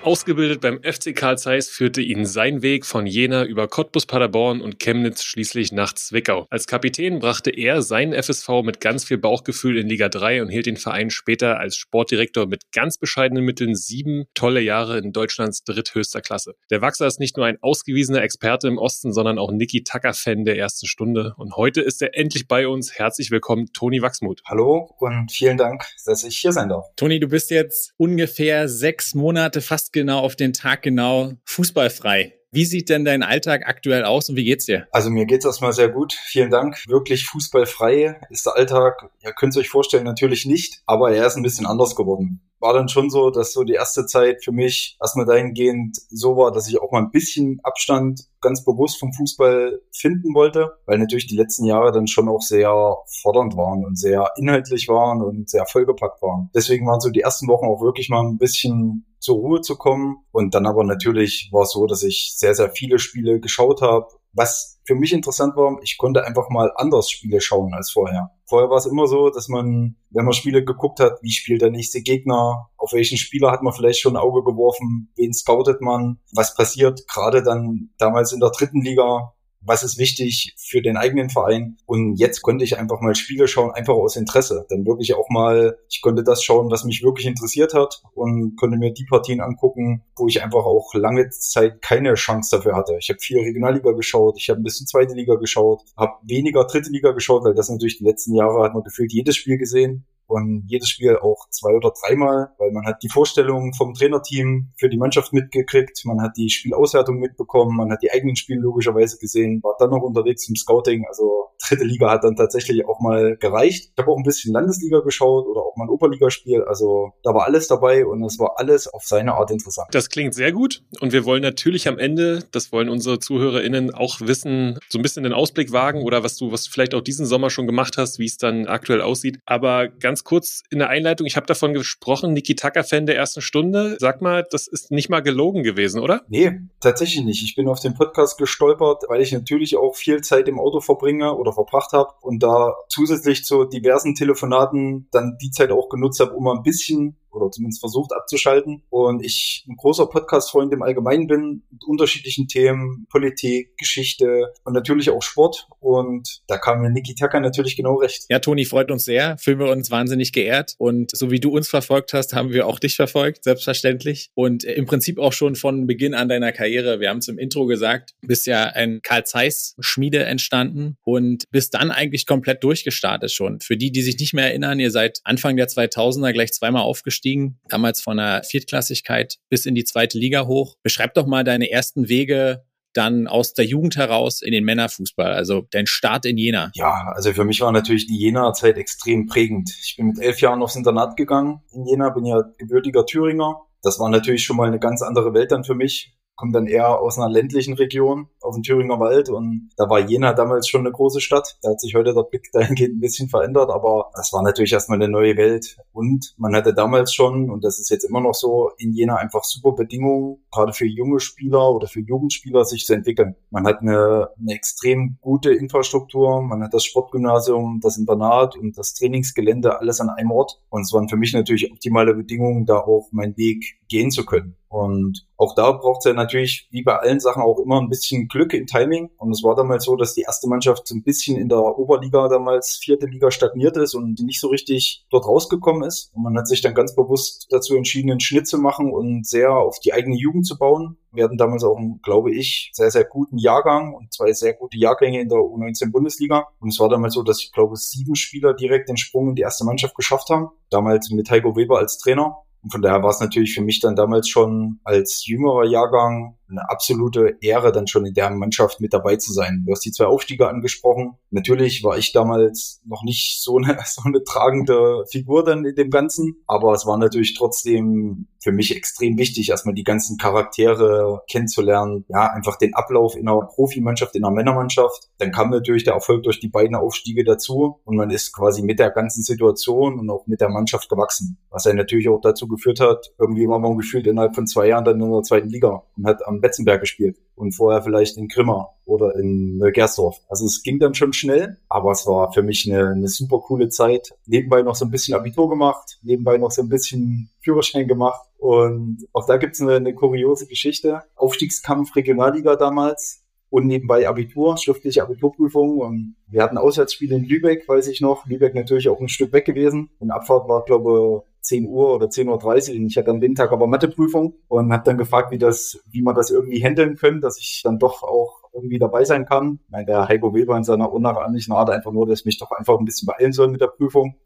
Ausgebildet beim FC Karl Zeiss führte ihn sein Weg von Jena über Cottbus Paderborn und Chemnitz schließlich nach Zwickau. Als Kapitän brachte er seinen FSV mit ganz viel Bauchgefühl in Liga 3 und hielt den Verein später als Sportdirektor mit ganz bescheidenen Mitteln sieben tolle Jahre in Deutschlands dritthöchster Klasse. Der Wachser ist nicht nur ein ausgewiesener Experte im Osten, sondern auch Niki Tucker-Fan der ersten Stunde. Und heute ist er endlich bei uns. Herzlich willkommen, Toni Wachsmuth. Hallo und vielen Dank, dass ich hier sein darf. Toni, du bist jetzt ungefähr sechs Monate, fast genau auf den Tag genau fußballfrei. Wie sieht denn dein Alltag aktuell aus und wie geht's dir? Also mir geht's erstmal sehr gut. Vielen Dank. Wirklich fußballfrei ist der Alltag. Ihr könnt es euch vorstellen, natürlich nicht, aber er ist ein bisschen anders geworden war dann schon so, dass so die erste Zeit für mich erstmal dahingehend so war, dass ich auch mal ein bisschen Abstand ganz bewusst vom Fußball finden wollte, weil natürlich die letzten Jahre dann schon auch sehr fordernd waren und sehr inhaltlich waren und sehr vollgepackt waren. Deswegen waren so die ersten Wochen auch wirklich mal ein bisschen zur Ruhe zu kommen. Und dann aber natürlich war es so, dass ich sehr, sehr viele Spiele geschaut habe. Was für mich interessant war, ich konnte einfach mal anders Spiele schauen als vorher. Vorher war es immer so, dass man, wenn man Spiele geguckt hat, wie spielt der nächste Gegner, auf welchen Spieler hat man vielleicht schon ein Auge geworfen, wen scoutet man, was passiert, gerade dann damals in der dritten Liga, was ist wichtig für den eigenen Verein. Und jetzt konnte ich einfach mal Spiele schauen, einfach aus Interesse. Dann wirklich auch mal, ich konnte das schauen, was mich wirklich interessiert hat und konnte mir die Partien angucken, wo ich einfach auch lange Zeit keine Chance dafür hatte. Ich habe viel Regionalliga geschaut, ich habe ein bisschen zweite Liga geschaut, habe weniger dritte Liga geschaut, weil das natürlich die letzten Jahre hat man gefühlt jedes Spiel gesehen und jedes Spiel auch zwei oder dreimal, weil man hat die Vorstellung vom Trainerteam für die Mannschaft mitgekriegt, man hat die Spielauswertung mitbekommen, man hat die eigenen Spiele logischerweise gesehen, war dann noch unterwegs im Scouting, also dritte Liga hat dann tatsächlich auch mal gereicht. Ich habe auch ein bisschen Landesliga geschaut oder auch mal ein Oberligaspiel, also da war alles dabei und es war alles auf seine Art interessant. Das klingt sehr gut und wir wollen natürlich am Ende, das wollen unsere ZuhörerInnen auch wissen, so ein bisschen den Ausblick wagen oder was du, was du vielleicht auch diesen Sommer schon gemacht hast, wie es dann aktuell aussieht, aber ganz kurz in der Einleitung, ich habe davon gesprochen, Niki Tucker-Fan der ersten Stunde. Sag mal, das ist nicht mal gelogen gewesen, oder? Nee, tatsächlich nicht. Ich bin auf den Podcast gestolpert, weil ich natürlich auch viel Zeit im Auto verbringe oder verbracht habe und da zusätzlich zu diversen Telefonaten dann die Zeit auch genutzt habe, um ein bisschen oder zumindest versucht abzuschalten. Und ich ein großer Podcast-Freund im Allgemeinen bin, mit unterschiedlichen Themen, Politik, Geschichte und natürlich auch Sport. Und da kam mir Niki Taka natürlich genau recht. Ja, Toni, freut uns sehr. Fühlen wir uns wahnsinnig geehrt. Und so wie du uns verfolgt hast, haben wir auch dich verfolgt, selbstverständlich. Und im Prinzip auch schon von Beginn an deiner Karriere. Wir haben es im Intro gesagt, bist ja ein Karl Zeiss Schmiede entstanden und bist dann eigentlich komplett durchgestartet schon. Für die, die sich nicht mehr erinnern, ihr seid Anfang der 2000er gleich zweimal aufgestiegen aufgestiegen, damals von der Viertklassigkeit bis in die zweite Liga hoch. Beschreib doch mal deine ersten Wege dann aus der Jugend heraus in den Männerfußball, also dein Start in Jena? Ja, also für mich war natürlich die Jena-Zeit extrem prägend. Ich bin mit elf Jahren aufs Internat gegangen in Jena, bin ja gebürtiger Thüringer. Das war natürlich schon mal eine ganz andere Welt dann für mich komme dann eher aus einer ländlichen Region, auf dem Thüringer Wald und da war Jena damals schon eine große Stadt. Da hat sich heute der Blick dahingehend ein bisschen verändert, aber das war natürlich erstmal eine neue Welt und man hatte damals schon, und das ist jetzt immer noch so, in Jena einfach super Bedingungen, gerade für junge Spieler oder für Jugendspieler sich zu entwickeln. Man hat eine, eine extrem gute Infrastruktur, man hat das Sportgymnasium, das Internat und das Trainingsgelände alles an einem Ort und es waren für mich natürlich optimale Bedingungen, da auch meinen Weg gehen zu können. Und auch da braucht es ja natürlich, wie bei allen Sachen, auch immer ein bisschen Glück im Timing. Und es war damals so, dass die erste Mannschaft ein bisschen in der Oberliga damals vierte Liga stagniert ist und nicht so richtig dort rausgekommen ist. Und man hat sich dann ganz bewusst dazu entschieden, einen Schnitt zu machen und sehr auf die eigene Jugend zu bauen. Wir hatten damals auch, einen, glaube ich, sehr, sehr guten Jahrgang und zwei sehr gute Jahrgänge in der U19 Bundesliga. Und es war damals so, dass ich glaube, sieben Spieler direkt den Sprung in die erste Mannschaft geschafft haben. Damals mit Heiko Weber als Trainer. Und von daher war es natürlich für mich dann damals schon als jüngerer Jahrgang eine absolute Ehre, dann schon in der Mannschaft mit dabei zu sein. Du hast die zwei Aufstiege angesprochen. Natürlich war ich damals noch nicht so eine, so eine tragende Figur dann in dem Ganzen, aber es war natürlich trotzdem für mich extrem wichtig, erstmal die ganzen Charaktere kennenzulernen. Ja, einfach den Ablauf in einer Profimannschaft, in einer Männermannschaft. Dann kam natürlich der Erfolg durch die beiden Aufstiege dazu und man ist quasi mit der ganzen Situation und auch mit der Mannschaft gewachsen. Was ja natürlich auch dazu geführt hat, irgendwie war man gefühlt innerhalb von zwei Jahren dann in der zweiten Liga und hat am Betzenberg gespielt und vorher vielleicht in Grimma oder in Neugersdorf. Also es ging dann schon schnell, aber es war für mich eine, eine super coole Zeit. Nebenbei noch so ein bisschen Abitur gemacht, nebenbei noch so ein bisschen Führerschein gemacht und auch da gibt's eine, eine kuriose Geschichte. Aufstiegskampf Regionalliga damals und nebenbei Abitur, schriftliche Abiturprüfung. Und wir hatten Auswärtsspiele in Lübeck, weiß ich noch. Lübeck natürlich auch ein Stück weg gewesen. Und Abfahrt war, glaube 10 Uhr oder 10.30 Uhr. Ich hatte am den Tag aber Matheprüfung und habe dann gefragt, wie das, wie man das irgendwie handeln können, dass ich dann doch auch irgendwie dabei sein kann. Meine, der Heiko Weber in seiner unnachahmlichen Art einfach nur, dass ich mich doch einfach ein bisschen beeilen soll mit der Prüfung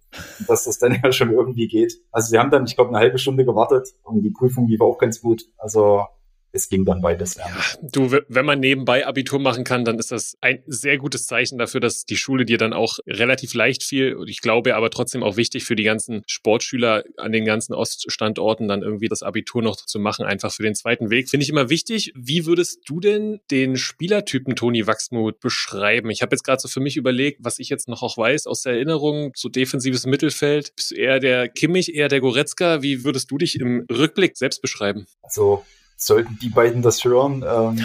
dass das dann ja schon irgendwie geht. Also wir haben dann, ich glaube, eine halbe Stunde gewartet und die Prüfung lief auch ganz gut. Also es ging dann beides. Ja, du, wenn man nebenbei Abitur machen kann, dann ist das ein sehr gutes Zeichen dafür, dass die Schule dir dann auch relativ leicht fiel. Und ich glaube aber trotzdem auch wichtig für die ganzen Sportschüler an den ganzen Oststandorten dann irgendwie das Abitur noch zu machen, einfach für den zweiten Weg. Finde ich immer wichtig. Wie würdest du denn den Spielertypen Toni Wachsmuth beschreiben? Ich habe jetzt gerade so für mich überlegt, was ich jetzt noch auch weiß aus der Erinnerung, so defensives Mittelfeld. Bist du eher der Kimmich, eher der Goretzka? Wie würdest du dich im Rückblick selbst beschreiben? Also sollten die beiden das hören. Ähm,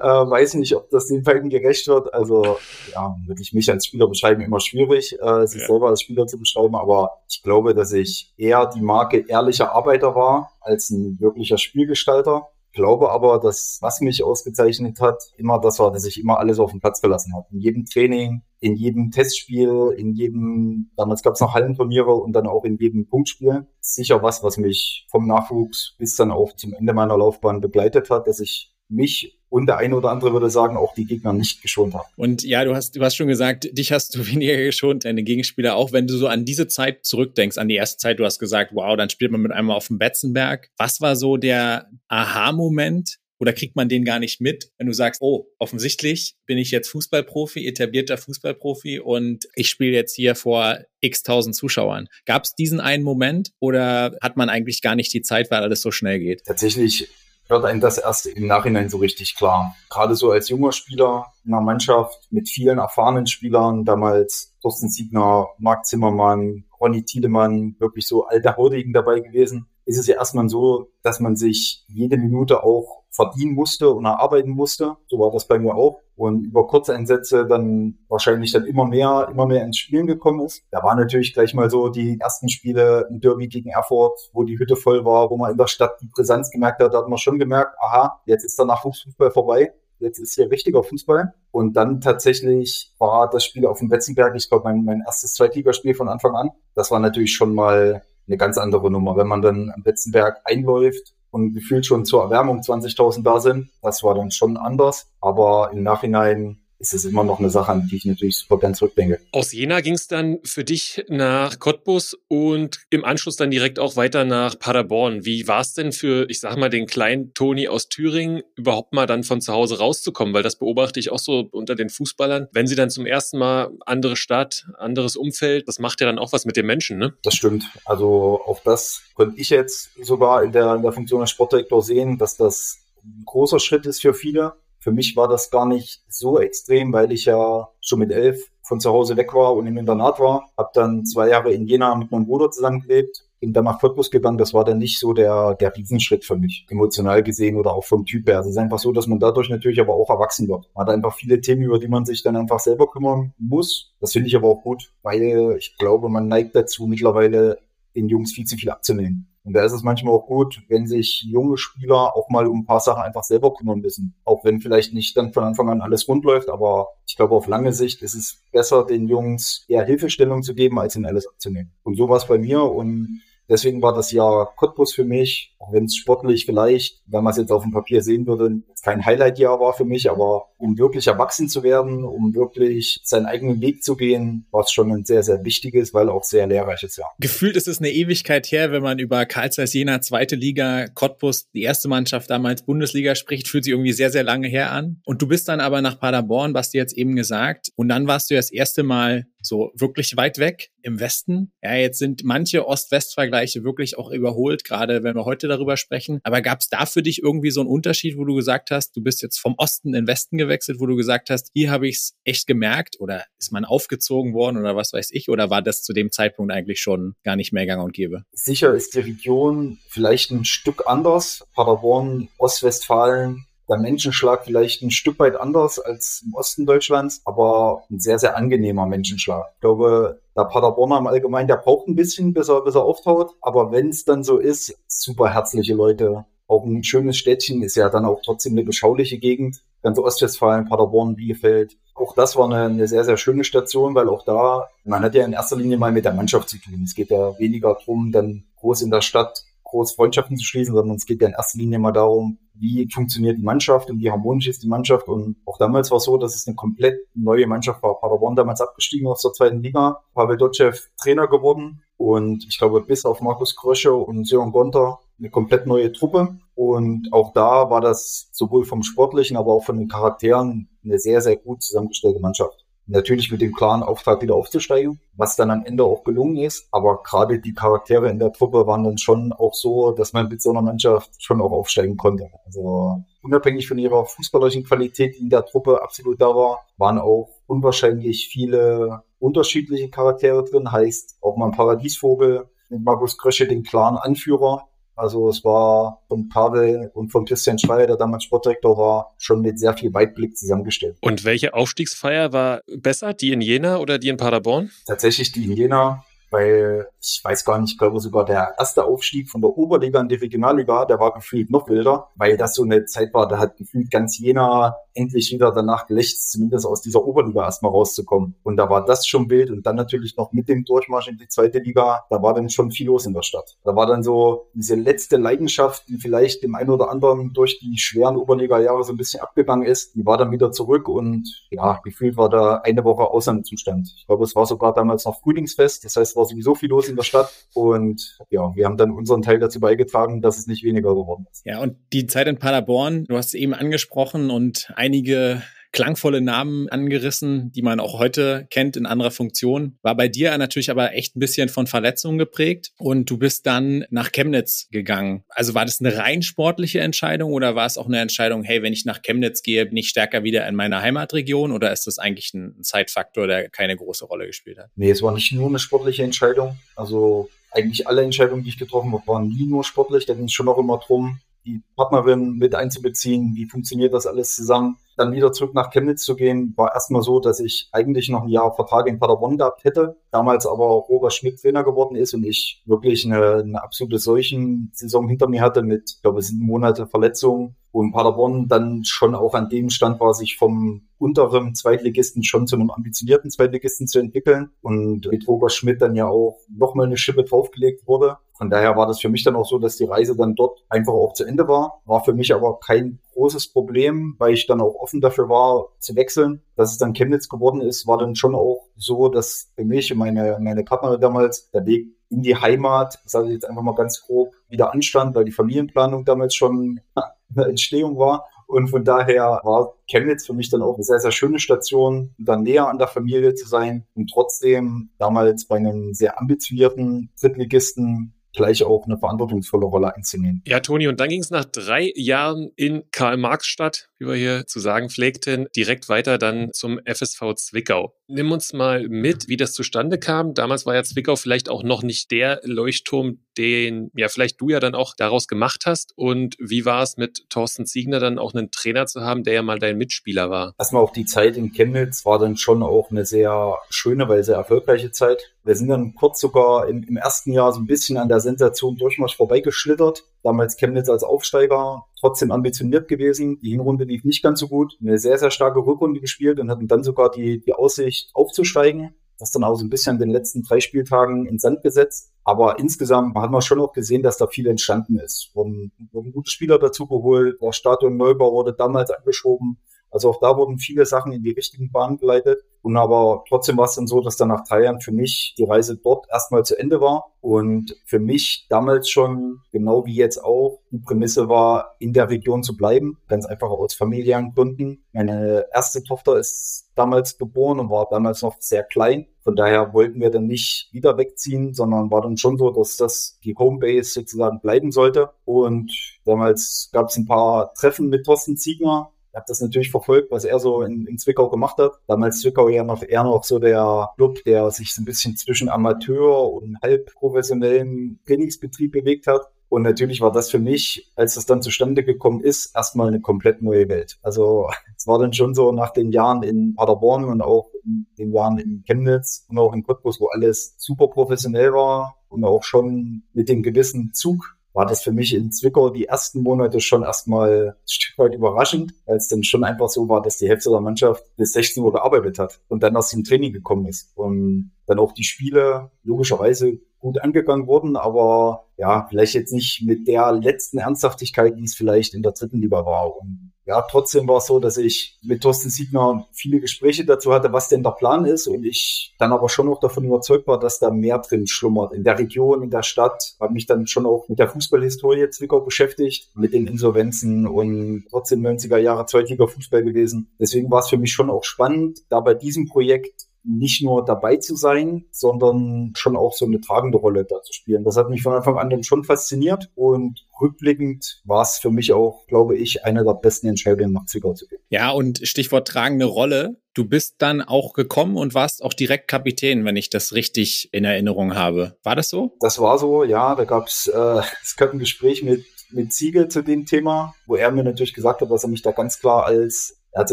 äh, weiß nicht, ob das den beiden gerecht wird. Also ja, würde ich mich als Spieler beschreiben, immer schwierig, äh, sich ja. selber als Spieler zu beschreiben. Aber ich glaube, dass ich eher die Marke ehrlicher Arbeiter war als ein wirklicher Spielgestalter glaube aber, dass was mich ausgezeichnet hat, immer das war, dass ich immer alles auf den Platz gelassen habe. In jedem Training, in jedem Testspiel, in jedem, damals gab es noch Hallenturniere und dann auch in jedem Punktspiel. Sicher was, was mich vom Nachwuchs bis dann auch zum Ende meiner Laufbahn begleitet hat, dass ich mich und der eine oder andere würde sagen, auch die Gegner nicht geschont haben. Und ja, du hast, du hast schon gesagt, dich hast du weniger geschont, deine Gegenspieler auch. Wenn du so an diese Zeit zurückdenkst, an die erste Zeit, du hast gesagt, wow, dann spielt man mit einmal auf dem Betzenberg. Was war so der Aha-Moment, oder kriegt man den gar nicht mit, wenn du sagst, oh, offensichtlich bin ich jetzt Fußballprofi, etablierter Fußballprofi und ich spiele jetzt hier vor x tausend Zuschauern. Gab es diesen einen Moment oder hat man eigentlich gar nicht die Zeit, weil alles so schnell geht? Tatsächlich wird einem das erst im Nachhinein so richtig klar. Gerade so als junger Spieler in einer Mannschaft mit vielen erfahrenen Spielern, damals Thorsten Siegner, Marc Zimmermann, Ronny Tiedemann, wirklich so alte Hautigen dabei gewesen, ist es ja erstmal so, dass man sich jede Minute auch verdienen musste und erarbeiten musste. So war das bei mir auch. Und über kurze Einsätze dann wahrscheinlich dann immer mehr, immer mehr ins Spielen gekommen ist. Da waren natürlich gleich mal so die ersten Spiele im Derby gegen Erfurt, wo die Hütte voll war, wo man in der Stadt die Präsenz gemerkt hat. Da hat man schon gemerkt, aha, jetzt ist der Nachwuchsfußball vorbei. Jetzt ist hier richtiger Fußball. Und dann tatsächlich war das Spiel auf dem Betzenberg, ich glaube, mein, mein erstes Zweitligaspiel von Anfang an. Das war natürlich schon mal eine ganz andere Nummer. Wenn man dann am Betzenberg einläuft und gefühlt schon zur Erwärmung 20.000 da sind. Das war dann schon anders. Aber im Nachhinein ist es immer noch eine Sache, an die ich natürlich super gern zurückdenke. Aus Jena ging es dann für dich nach Cottbus und im Anschluss dann direkt auch weiter nach Paderborn. Wie war es denn für, ich sag mal, den kleinen Toni aus Thüringen, überhaupt mal dann von zu Hause rauszukommen? Weil das beobachte ich auch so unter den Fußballern. Wenn sie dann zum ersten Mal andere Stadt, anderes Umfeld, das macht ja dann auch was mit den Menschen, ne? Das stimmt. Also auch das konnte ich jetzt sogar in der, in der Funktion als Sportdirektor sehen, dass das ein großer Schritt ist für viele für mich war das gar nicht so extrem, weil ich ja schon mit elf von zu Hause weg war und im Internat war. Hab dann zwei Jahre in Jena mit meinem Bruder zusammengelebt, bin dann nach Cottbus gegangen. Das war dann nicht so der, der Riesenschritt für mich, emotional gesehen oder auch vom Typ her. Es ist einfach so, dass man dadurch natürlich aber auch erwachsen wird. Man hat einfach viele Themen, über die man sich dann einfach selber kümmern muss. Das finde ich aber auch gut, weil ich glaube, man neigt dazu, mittlerweile den Jungs viel zu viel abzunehmen. Und da ist es manchmal auch gut, wenn sich junge Spieler auch mal um ein paar Sachen einfach selber kümmern müssen. Auch wenn vielleicht nicht dann von Anfang an alles rund läuft, aber ich glaube, auf lange Sicht ist es besser, den Jungs eher Hilfestellung zu geben, als ihnen alles abzunehmen. Und so war es bei mir und Deswegen war das Jahr Cottbus für mich, auch wenn es sportlich vielleicht, wenn man es jetzt auf dem Papier sehen würde, kein Highlight-Jahr war für mich, aber um wirklich erwachsen zu werden, um wirklich seinen eigenen Weg zu gehen, war es schon ein sehr, sehr wichtiges, weil auch sehr lehrreiches Jahr. Gefühlt ist es eine Ewigkeit her, wenn man über Karl Zeiss Jena, zweite Liga, Cottbus, die erste Mannschaft damals Bundesliga spricht, fühlt sich irgendwie sehr, sehr lange her an. Und du bist dann aber nach Paderborn, was du jetzt eben gesagt, und dann warst du das erste Mal so wirklich weit weg im Westen. Ja, jetzt sind manche Ost-West-Vergleiche wirklich auch überholt, gerade wenn wir heute darüber sprechen. Aber gab es da für dich irgendwie so einen Unterschied, wo du gesagt hast, du bist jetzt vom Osten in den Westen gewechselt, wo du gesagt hast, hier habe ich es echt gemerkt oder ist man aufgezogen worden oder was weiß ich? Oder war das zu dem Zeitpunkt eigentlich schon gar nicht mehr gang und gäbe? Sicher ist die Region vielleicht ein Stück anders. Paderborn, Ostwestfalen, der Menschenschlag vielleicht ein Stück weit anders als im Osten Deutschlands, aber ein sehr, sehr angenehmer Menschenschlag. Ich glaube, der Paderborner im Allgemeinen, der braucht ein bisschen, bis er, bis er auftaut. Aber wenn es dann so ist, super herzliche Leute. Auch ein schönes Städtchen ist ja dann auch trotzdem eine beschauliche Gegend. Ganz Ostwestfalen, Paderborn, Bielefeld. Auch das war eine, eine sehr, sehr schöne Station, weil auch da, man hat ja in erster Linie mal mit der Mannschaft zu tun. Es geht ja weniger darum, dann groß in der Stadt groß Freundschaften zu schließen, sondern es geht ja in erster Linie mal darum, wie funktioniert die Mannschaft und wie harmonisch ist die Mannschaft. Und auch damals war es so, dass es eine komplett neue Mannschaft war. Paderborn damals abgestiegen aus der zweiten Liga, Pavel Dotschew Trainer geworden und ich glaube bis auf Markus Krösche und Sören Gonter eine komplett neue Truppe. Und auch da war das sowohl vom Sportlichen, aber auch von den Charakteren eine sehr, sehr gut zusammengestellte Mannschaft. Natürlich mit dem klaren Auftrag wieder aufzusteigen, was dann am Ende auch gelungen ist. Aber gerade die Charaktere in der Truppe waren dann schon auch so, dass man mit so einer Mannschaft schon auch aufsteigen konnte. Also unabhängig von ihrer fußballerischen Qualität, die in der Truppe absolut da war, waren auch unwahrscheinlich viele unterschiedliche Charaktere drin. Heißt auch mal ein Paradiesvogel mit Markus Krösche, den klaren Anführer, also es war von Pavel und von Christian Schreier, der damals Sportdirektor war, schon mit sehr viel Weitblick zusammengestellt. Und welche Aufstiegsfeier war besser? Die in Jena oder die in Paderborn? Tatsächlich die in Jena weil ich weiß gar nicht, ich glaube sogar der erste Aufstieg von der Oberliga in die Regionalliga, der war gefühlt noch wilder, weil das so eine Zeit war, da hat gefühlt ganz Jena endlich wieder danach gelächzt, zumindest aus dieser Oberliga erstmal rauszukommen. Und da war das schon wild und dann natürlich noch mit dem Durchmarsch in die zweite Liga, da war dann schon viel los in der Stadt. Da war dann so diese letzte Leidenschaft, die vielleicht dem einen oder anderen durch die schweren Oberliga-Jahre so ein bisschen abgegangen ist, die war dann wieder zurück und ja, gefühlt war da eine Woche Ausnahmezustand. Ich glaube, es war sogar damals noch Frühlingsfest, das heißt, war sowieso viel los in der Stadt und ja, wir haben dann unseren Teil dazu beigetragen, dass es nicht weniger geworden ist. Ja, und die Zeit in Paderborn, du hast es eben angesprochen und einige klangvolle Namen angerissen, die man auch heute kennt in anderer Funktion. War bei dir natürlich aber echt ein bisschen von Verletzungen geprägt und du bist dann nach Chemnitz gegangen. Also war das eine rein sportliche Entscheidung oder war es auch eine Entscheidung, hey, wenn ich nach Chemnitz gehe, bin ich stärker wieder in meiner Heimatregion oder ist das eigentlich ein Zeitfaktor, der keine große Rolle gespielt hat? Nee, es war nicht nur eine sportliche Entscheidung. Also eigentlich alle Entscheidungen, die ich getroffen habe, waren nie nur sportlich. Da ging es schon auch immer drum, die Partnerin mit einzubeziehen. Wie funktioniert das alles zusammen? Dann wieder zurück nach Chemnitz zu gehen, war erstmal so, dass ich eigentlich noch ein Jahr Vertrag in Paderborn gehabt hätte, damals aber Robert Schmidt Trainer geworden ist und ich wirklich eine, eine absolute Saison hinter mir hatte mit, ich glaube, sieben Monate Verletzung und Paderborn dann schon auch an dem Stand war, sich vom unteren Zweitligisten schon zu einem ambitionierten Zweitligisten zu entwickeln und mit Robert Schmidt dann ja auch nochmal eine Schippe draufgelegt wurde. Von daher war das für mich dann auch so, dass die Reise dann dort einfach auch zu Ende war. War für mich aber kein großes Problem, weil ich dann auch offen dafür war, zu wechseln. Dass es dann Chemnitz geworden ist, war dann schon auch so, dass für mich und meine, meine Partnerin damals der Weg in die Heimat, sage ich jetzt einfach mal ganz grob, wieder anstand, weil die Familienplanung damals schon eine Entstehung war. Und von daher war Chemnitz für mich dann auch eine sehr, sehr schöne Station, dann näher an der Familie zu sein und trotzdem damals bei einem sehr ambitionierten Drittligisten gleich auch eine verantwortungsvolle Rolle einzunehmen. Ja, Toni, und dann ging es nach drei Jahren in Karl-Marx-Stadt, wie wir hier zu sagen pflegten, direkt weiter dann zum FSV Zwickau. Nimm uns mal mit, wie das zustande kam. Damals war ja Zwickau vielleicht auch noch nicht der Leuchtturm, den ja vielleicht du ja dann auch daraus gemacht hast. Und wie war es mit Thorsten Ziegner dann auch einen Trainer zu haben, der ja mal dein Mitspieler war? Erstmal auch die Zeit in Chemnitz war dann schon auch eine sehr schöne, weil sehr erfolgreiche Zeit. Wir sind dann kurz sogar im, im ersten Jahr so ein bisschen an der Sensation Durchmarsch vorbeigeschlittert. Damals Chemnitz als Aufsteiger trotzdem ambitioniert gewesen. Die Hinrunde lief nicht ganz so gut. Eine sehr, sehr starke Rückrunde gespielt und hatten dann sogar die, die Aussicht aufzusteigen. Das dann auch so ein bisschen in den letzten drei Spieltagen in Sand gesetzt. Aber insgesamt hat man schon auch gesehen, dass da viel entstanden ist. Wurden, wurden gute Spieler dazu geholt. Der Stadion Neubau wurde damals angeschoben. Also auch da wurden viele Sachen in die richtigen Bahnen geleitet. Und aber trotzdem war es dann so, dass dann nach drei Jahren für mich die Reise dort erstmal zu Ende war. Und für mich damals schon, genau wie jetzt auch, die Prämisse war, in der Region zu bleiben. Ganz einfach aus familiären Gründen. Meine erste Tochter ist damals geboren und war damals noch sehr klein. Von daher wollten wir dann nicht wieder wegziehen, sondern war dann schon so, dass das die Homebase sozusagen bleiben sollte. Und damals gab es ein paar Treffen mit Thorsten Ziegner, habe das natürlich verfolgt, was er so in, in, Zwickau gemacht hat. Damals Zwickau ja noch eher noch so der Club, der sich so ein bisschen zwischen Amateur und halbprofessionellem Trainingsbetrieb bewegt hat. Und natürlich war das für mich, als das dann zustande gekommen ist, erstmal eine komplett neue Welt. Also es war dann schon so nach den Jahren in Paderborn und auch in den Jahren in Chemnitz und auch in Cottbus, wo alles super professionell war und auch schon mit dem gewissen Zug war das für mich in Zwickau die ersten Monate schon erstmal ein Stück weit überraschend, als dann schon einfach so war, dass die Hälfte der Mannschaft bis 16 Uhr gearbeitet hat und dann aus dem Training gekommen ist. Und dann auch die Spiele logischerweise gut angegangen wurden, aber ja, vielleicht jetzt nicht mit der letzten Ernsthaftigkeit, die es vielleicht in der dritten Liga war. Und ja, trotzdem war es so, dass ich mit Thorsten Siegner viele Gespräche dazu hatte, was denn der Plan ist und ich dann aber schon noch davon überzeugt war, dass da mehr drin schlummert. In der Region, in der Stadt, habe mich dann schon auch mit der Fußballhistorie Zwickau beschäftigt, mit den Insolvenzen und trotzdem 90er Jahre Zweitliga Fußball gewesen. Deswegen war es für mich schon auch spannend, da bei diesem Projekt nicht nur dabei zu sein, sondern schon auch so eine tragende Rolle da zu spielen. Das hat mich von Anfang an dann schon fasziniert und rückblickend war es für mich auch, glaube ich, eine der besten Entscheidungen, nach Zwickau zu gehen. Ja, und Stichwort tragende Rolle. Du bist dann auch gekommen und warst auch direkt Kapitän, wenn ich das richtig in Erinnerung habe. War das so? Das war so, ja. Da gab es, äh, es gab ein Gespräch mit mit Ziegel zu dem Thema, wo er mir natürlich gesagt hat, dass er mich da ganz klar als er hat es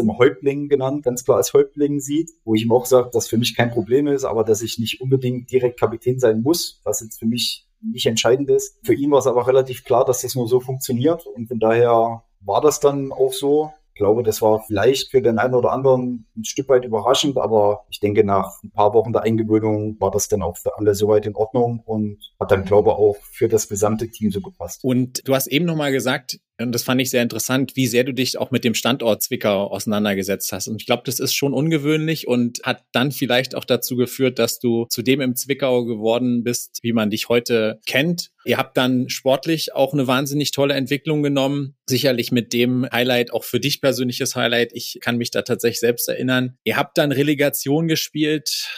immer Häuptling genannt, ganz klar als Häuptling sieht, wo ich ihm auch sage, dass für mich kein Problem ist, aber dass ich nicht unbedingt direkt Kapitän sein muss, was jetzt für mich nicht entscheidend ist. Für ihn war es aber relativ klar, dass das nur so funktioniert und von daher war das dann auch so. Ich glaube, das war vielleicht für den einen oder anderen ein Stück weit überraschend, aber ich denke, nach ein paar Wochen der Eingewöhnung war das dann auch für alle soweit in Ordnung und hat dann, glaube ich, auch für das gesamte Team so gepasst. Und du hast eben nochmal gesagt, und das fand ich sehr interessant, wie sehr du dich auch mit dem Standort Zwickau auseinandergesetzt hast. Und ich glaube, das ist schon ungewöhnlich und hat dann vielleicht auch dazu geführt, dass du zu dem im Zwickau geworden bist, wie man dich heute kennt. Ihr habt dann sportlich auch eine wahnsinnig tolle Entwicklung genommen. Sicherlich mit dem Highlight, auch für dich persönliches Highlight. Ich kann mich da tatsächlich selbst erinnern. Ihr habt dann Relegation gespielt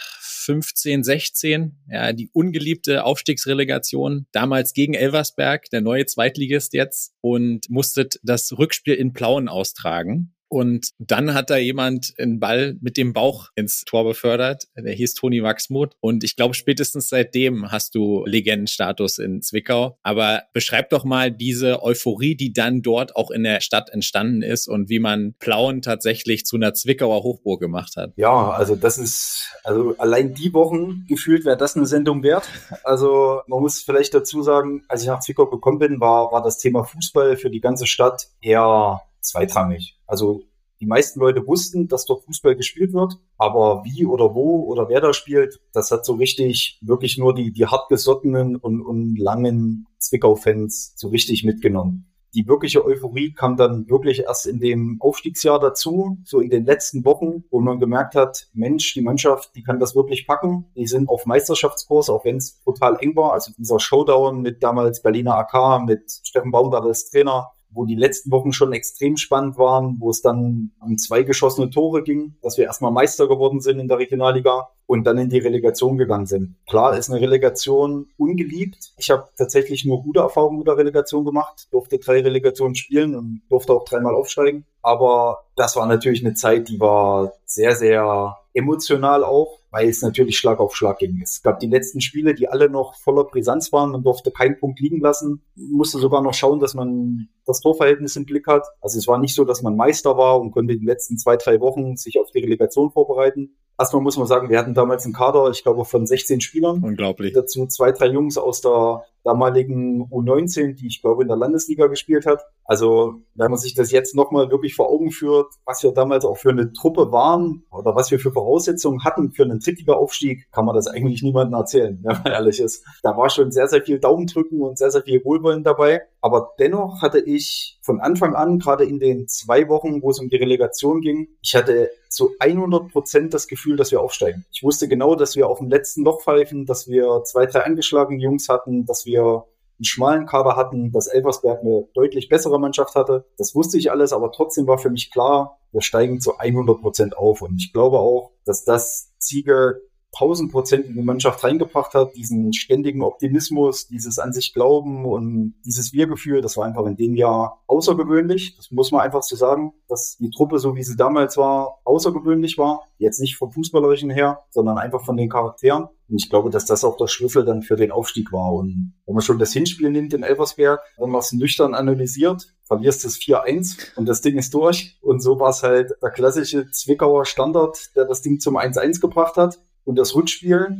15, 16, ja, die ungeliebte Aufstiegsrelegation, damals gegen Elversberg, der neue Zweitligist jetzt, und musstet das Rückspiel in Plauen austragen. Und dann hat da jemand einen Ball mit dem Bauch ins Tor befördert. Der hieß Toni Wachsmuth. Und ich glaube, spätestens seitdem hast du Legendenstatus in Zwickau. Aber beschreib doch mal diese Euphorie, die dann dort auch in der Stadt entstanden ist und wie man Plauen tatsächlich zu einer Zwickauer Hochburg gemacht hat. Ja, also das ist, also allein die Wochen gefühlt wäre das eine Sendung wert. Also man muss vielleicht dazu sagen, als ich nach Zwickau gekommen bin, war, war das Thema Fußball für die ganze Stadt eher zweitrangig. Also die meisten Leute wussten, dass dort Fußball gespielt wird, aber wie oder wo oder wer da spielt, das hat so richtig wirklich nur die, die hartgesottenen und, und langen Zwickau-Fans so richtig mitgenommen. Die wirkliche Euphorie kam dann wirklich erst in dem Aufstiegsjahr dazu, so in den letzten Wochen, wo man gemerkt hat, Mensch, die Mannschaft, die kann das wirklich packen. Die sind auf Meisterschaftskurs, auch wenn es total eng war. Also dieser Showdown mit damals Berliner AK, mit Steffen Baumgart als Trainer, wo die letzten Wochen schon extrem spannend waren, wo es dann um zwei geschossene Tore ging, dass wir erstmal Meister geworden sind in der Regionalliga und dann in die Relegation gegangen sind. Klar ist eine Relegation ungeliebt. Ich habe tatsächlich nur gute Erfahrungen mit der Relegation gemacht, durfte drei Relegationen spielen und durfte auch dreimal aufsteigen. Aber das war natürlich eine Zeit, die war sehr, sehr emotional auch, weil es natürlich Schlag auf Schlag ging. Es gab die letzten Spiele, die alle noch voller Brisanz waren. Man durfte keinen Punkt liegen lassen, musste sogar noch schauen, dass man das Torverhältnis im Blick hat. Also es war nicht so, dass man Meister war und konnte die letzten zwei, drei Wochen sich auf die Relegation vorbereiten. Erstmal muss man sagen, wir hatten damals einen Kader, ich glaube, von 16 Spielern. Unglaublich. Dazu zwei, drei Jungs aus der damaligen U19, die ich glaube in der Landesliga gespielt hat. Also wenn man sich das jetzt nochmal wirklich vor Augen führt, was wir damals auch für eine Truppe waren oder was wir für Voraussetzungen hatten für einen Drittliga-Aufstieg, kann man das eigentlich niemandem erzählen, wenn man ehrlich ist. Da war schon sehr, sehr viel Daumendrücken und sehr, sehr viel Wohlwollen dabei. Aber dennoch hatte ich von Anfang an, gerade in den zwei Wochen, wo es um die Relegation ging, ich hatte zu 100 Prozent das Gefühl, dass wir aufsteigen. Ich wusste genau, dass wir auf dem letzten Loch pfeifen, dass wir zwei, drei angeschlagene Jungs hatten, dass wir einen schmalen Kader hatten, dass Elversberg eine deutlich bessere Mannschaft hatte. Das wusste ich alles, aber trotzdem war für mich klar, wir steigen zu 100 Prozent auf. Und ich glaube auch, dass das Ziege tausend in die Mannschaft reingebracht hat, diesen ständigen Optimismus, dieses an sich Glauben und dieses Wir-Gefühl, das war einfach in dem Jahr außergewöhnlich. Das muss man einfach so sagen, dass die Truppe, so wie sie damals war, außergewöhnlich war. Jetzt nicht vom Fußballerischen her, sondern einfach von den Charakteren. Und ich glaube, dass das auch der Schlüssel dann für den Aufstieg war. Und wenn man schon das Hinspiel nimmt in Elversberg, wenn man es nüchtern analysiert, verlierst es 4-1 und das Ding ist durch. Und so war es halt der klassische Zwickauer Standard, der das Ding zum 1-1 gebracht hat. Und das Rückspiel,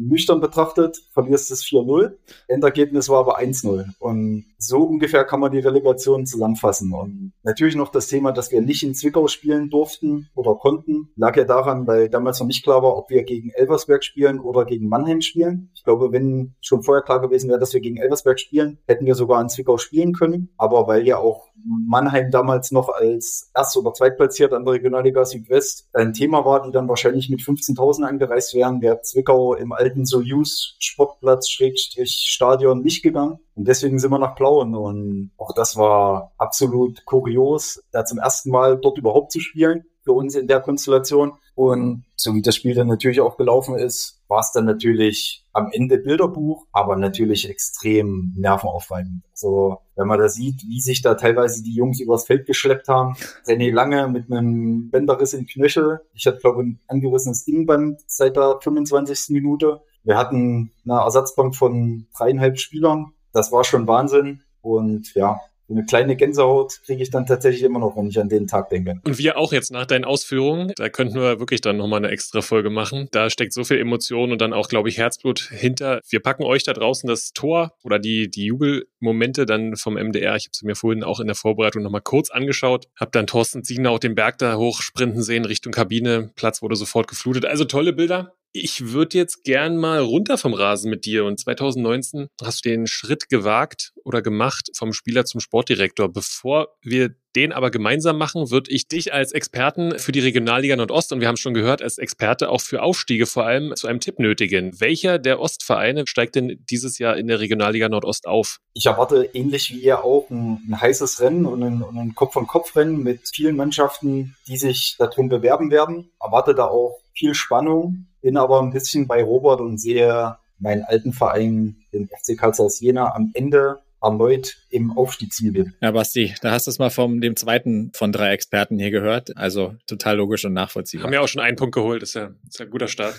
nüchtern betrachtet, verlierst es 4-0. Endergebnis war aber 1-0. Und so ungefähr kann man die Relegation zusammenfassen. Und natürlich noch das Thema, dass wir nicht in Zwickau spielen durften oder konnten, lag ja daran, weil damals noch nicht klar war, ob wir gegen Elversberg spielen oder gegen Mannheim spielen. Ich glaube, wenn schon vorher klar gewesen wäre, dass wir gegen Elversberg spielen, hätten wir sogar in Zwickau spielen können. Aber weil ja auch Mannheim damals noch als Erst- oder Zweitplatziert an der Regionalliga Südwest ein Thema war, die dann wahrscheinlich mit 15.000 angereist wären, wäre Zwickau im alten Soyuz Sportplatz Schrägstrich Stadion nicht gegangen. Und deswegen sind wir nach Plauen. Und auch das war absolut kurios, da zum ersten Mal dort überhaupt zu spielen für uns in der Konstellation. Und so wie das Spiel dann natürlich auch gelaufen ist, war es dann natürlich am Ende Bilderbuch, aber natürlich extrem nervenaufreibend. Also wenn man da sieht, wie sich da teilweise die Jungs übers Feld geschleppt haben. René Lange mit einem Bänderriss im Knöchel. Ich hatte, glaube ich, ein angerissenes Innenband seit der 25. Minute. Wir hatten eine Ersatzbank von dreieinhalb Spielern. Das war schon Wahnsinn. Und ja, eine kleine Gänsehaut kriege ich dann tatsächlich immer noch, wenn ich an den Tag denke. Und wir auch jetzt nach deinen Ausführungen, da könnten wir wirklich dann nochmal eine extra Folge machen. Da steckt so viel Emotion und dann auch, glaube ich, Herzblut hinter. Wir packen euch da draußen das Tor oder die, die Jubelmomente dann vom MDR. Ich habe sie mir vorhin auch in der Vorbereitung nochmal kurz angeschaut. Habe dann Thorsten Siegner auch den Berg da hoch sprinten sehen Richtung Kabine. Platz wurde sofort geflutet. Also tolle Bilder. Ich würde jetzt gern mal runter vom Rasen mit dir. Und 2019 hast du den Schritt gewagt oder gemacht vom Spieler zum Sportdirektor. Bevor wir den aber gemeinsam machen, würde ich dich als Experten für die Regionalliga Nordost und wir haben schon gehört, als Experte auch für Aufstiege vor allem zu einem Tipp nötigen. Welcher der Ostvereine steigt denn dieses Jahr in der Regionalliga Nordost auf? Ich erwarte ähnlich wie ihr auch ein, ein heißes Rennen und ein, ein Kopf-an-Kopf-Rennen mit vielen Mannschaften, die sich darum bewerben werden. Erwarte da auch viel Spannung bin aber ein bisschen bei Robert und sehe meinen alten Verein, den FC Karl Jena, am Ende erneut im Aufstiegsziel Ja, Basti, da hast du es mal vom dem zweiten von drei Experten hier gehört. Also total logisch und nachvollziehbar. Haben ja auch schon einen Punkt geholt, ist ja, ist ja ein guter Start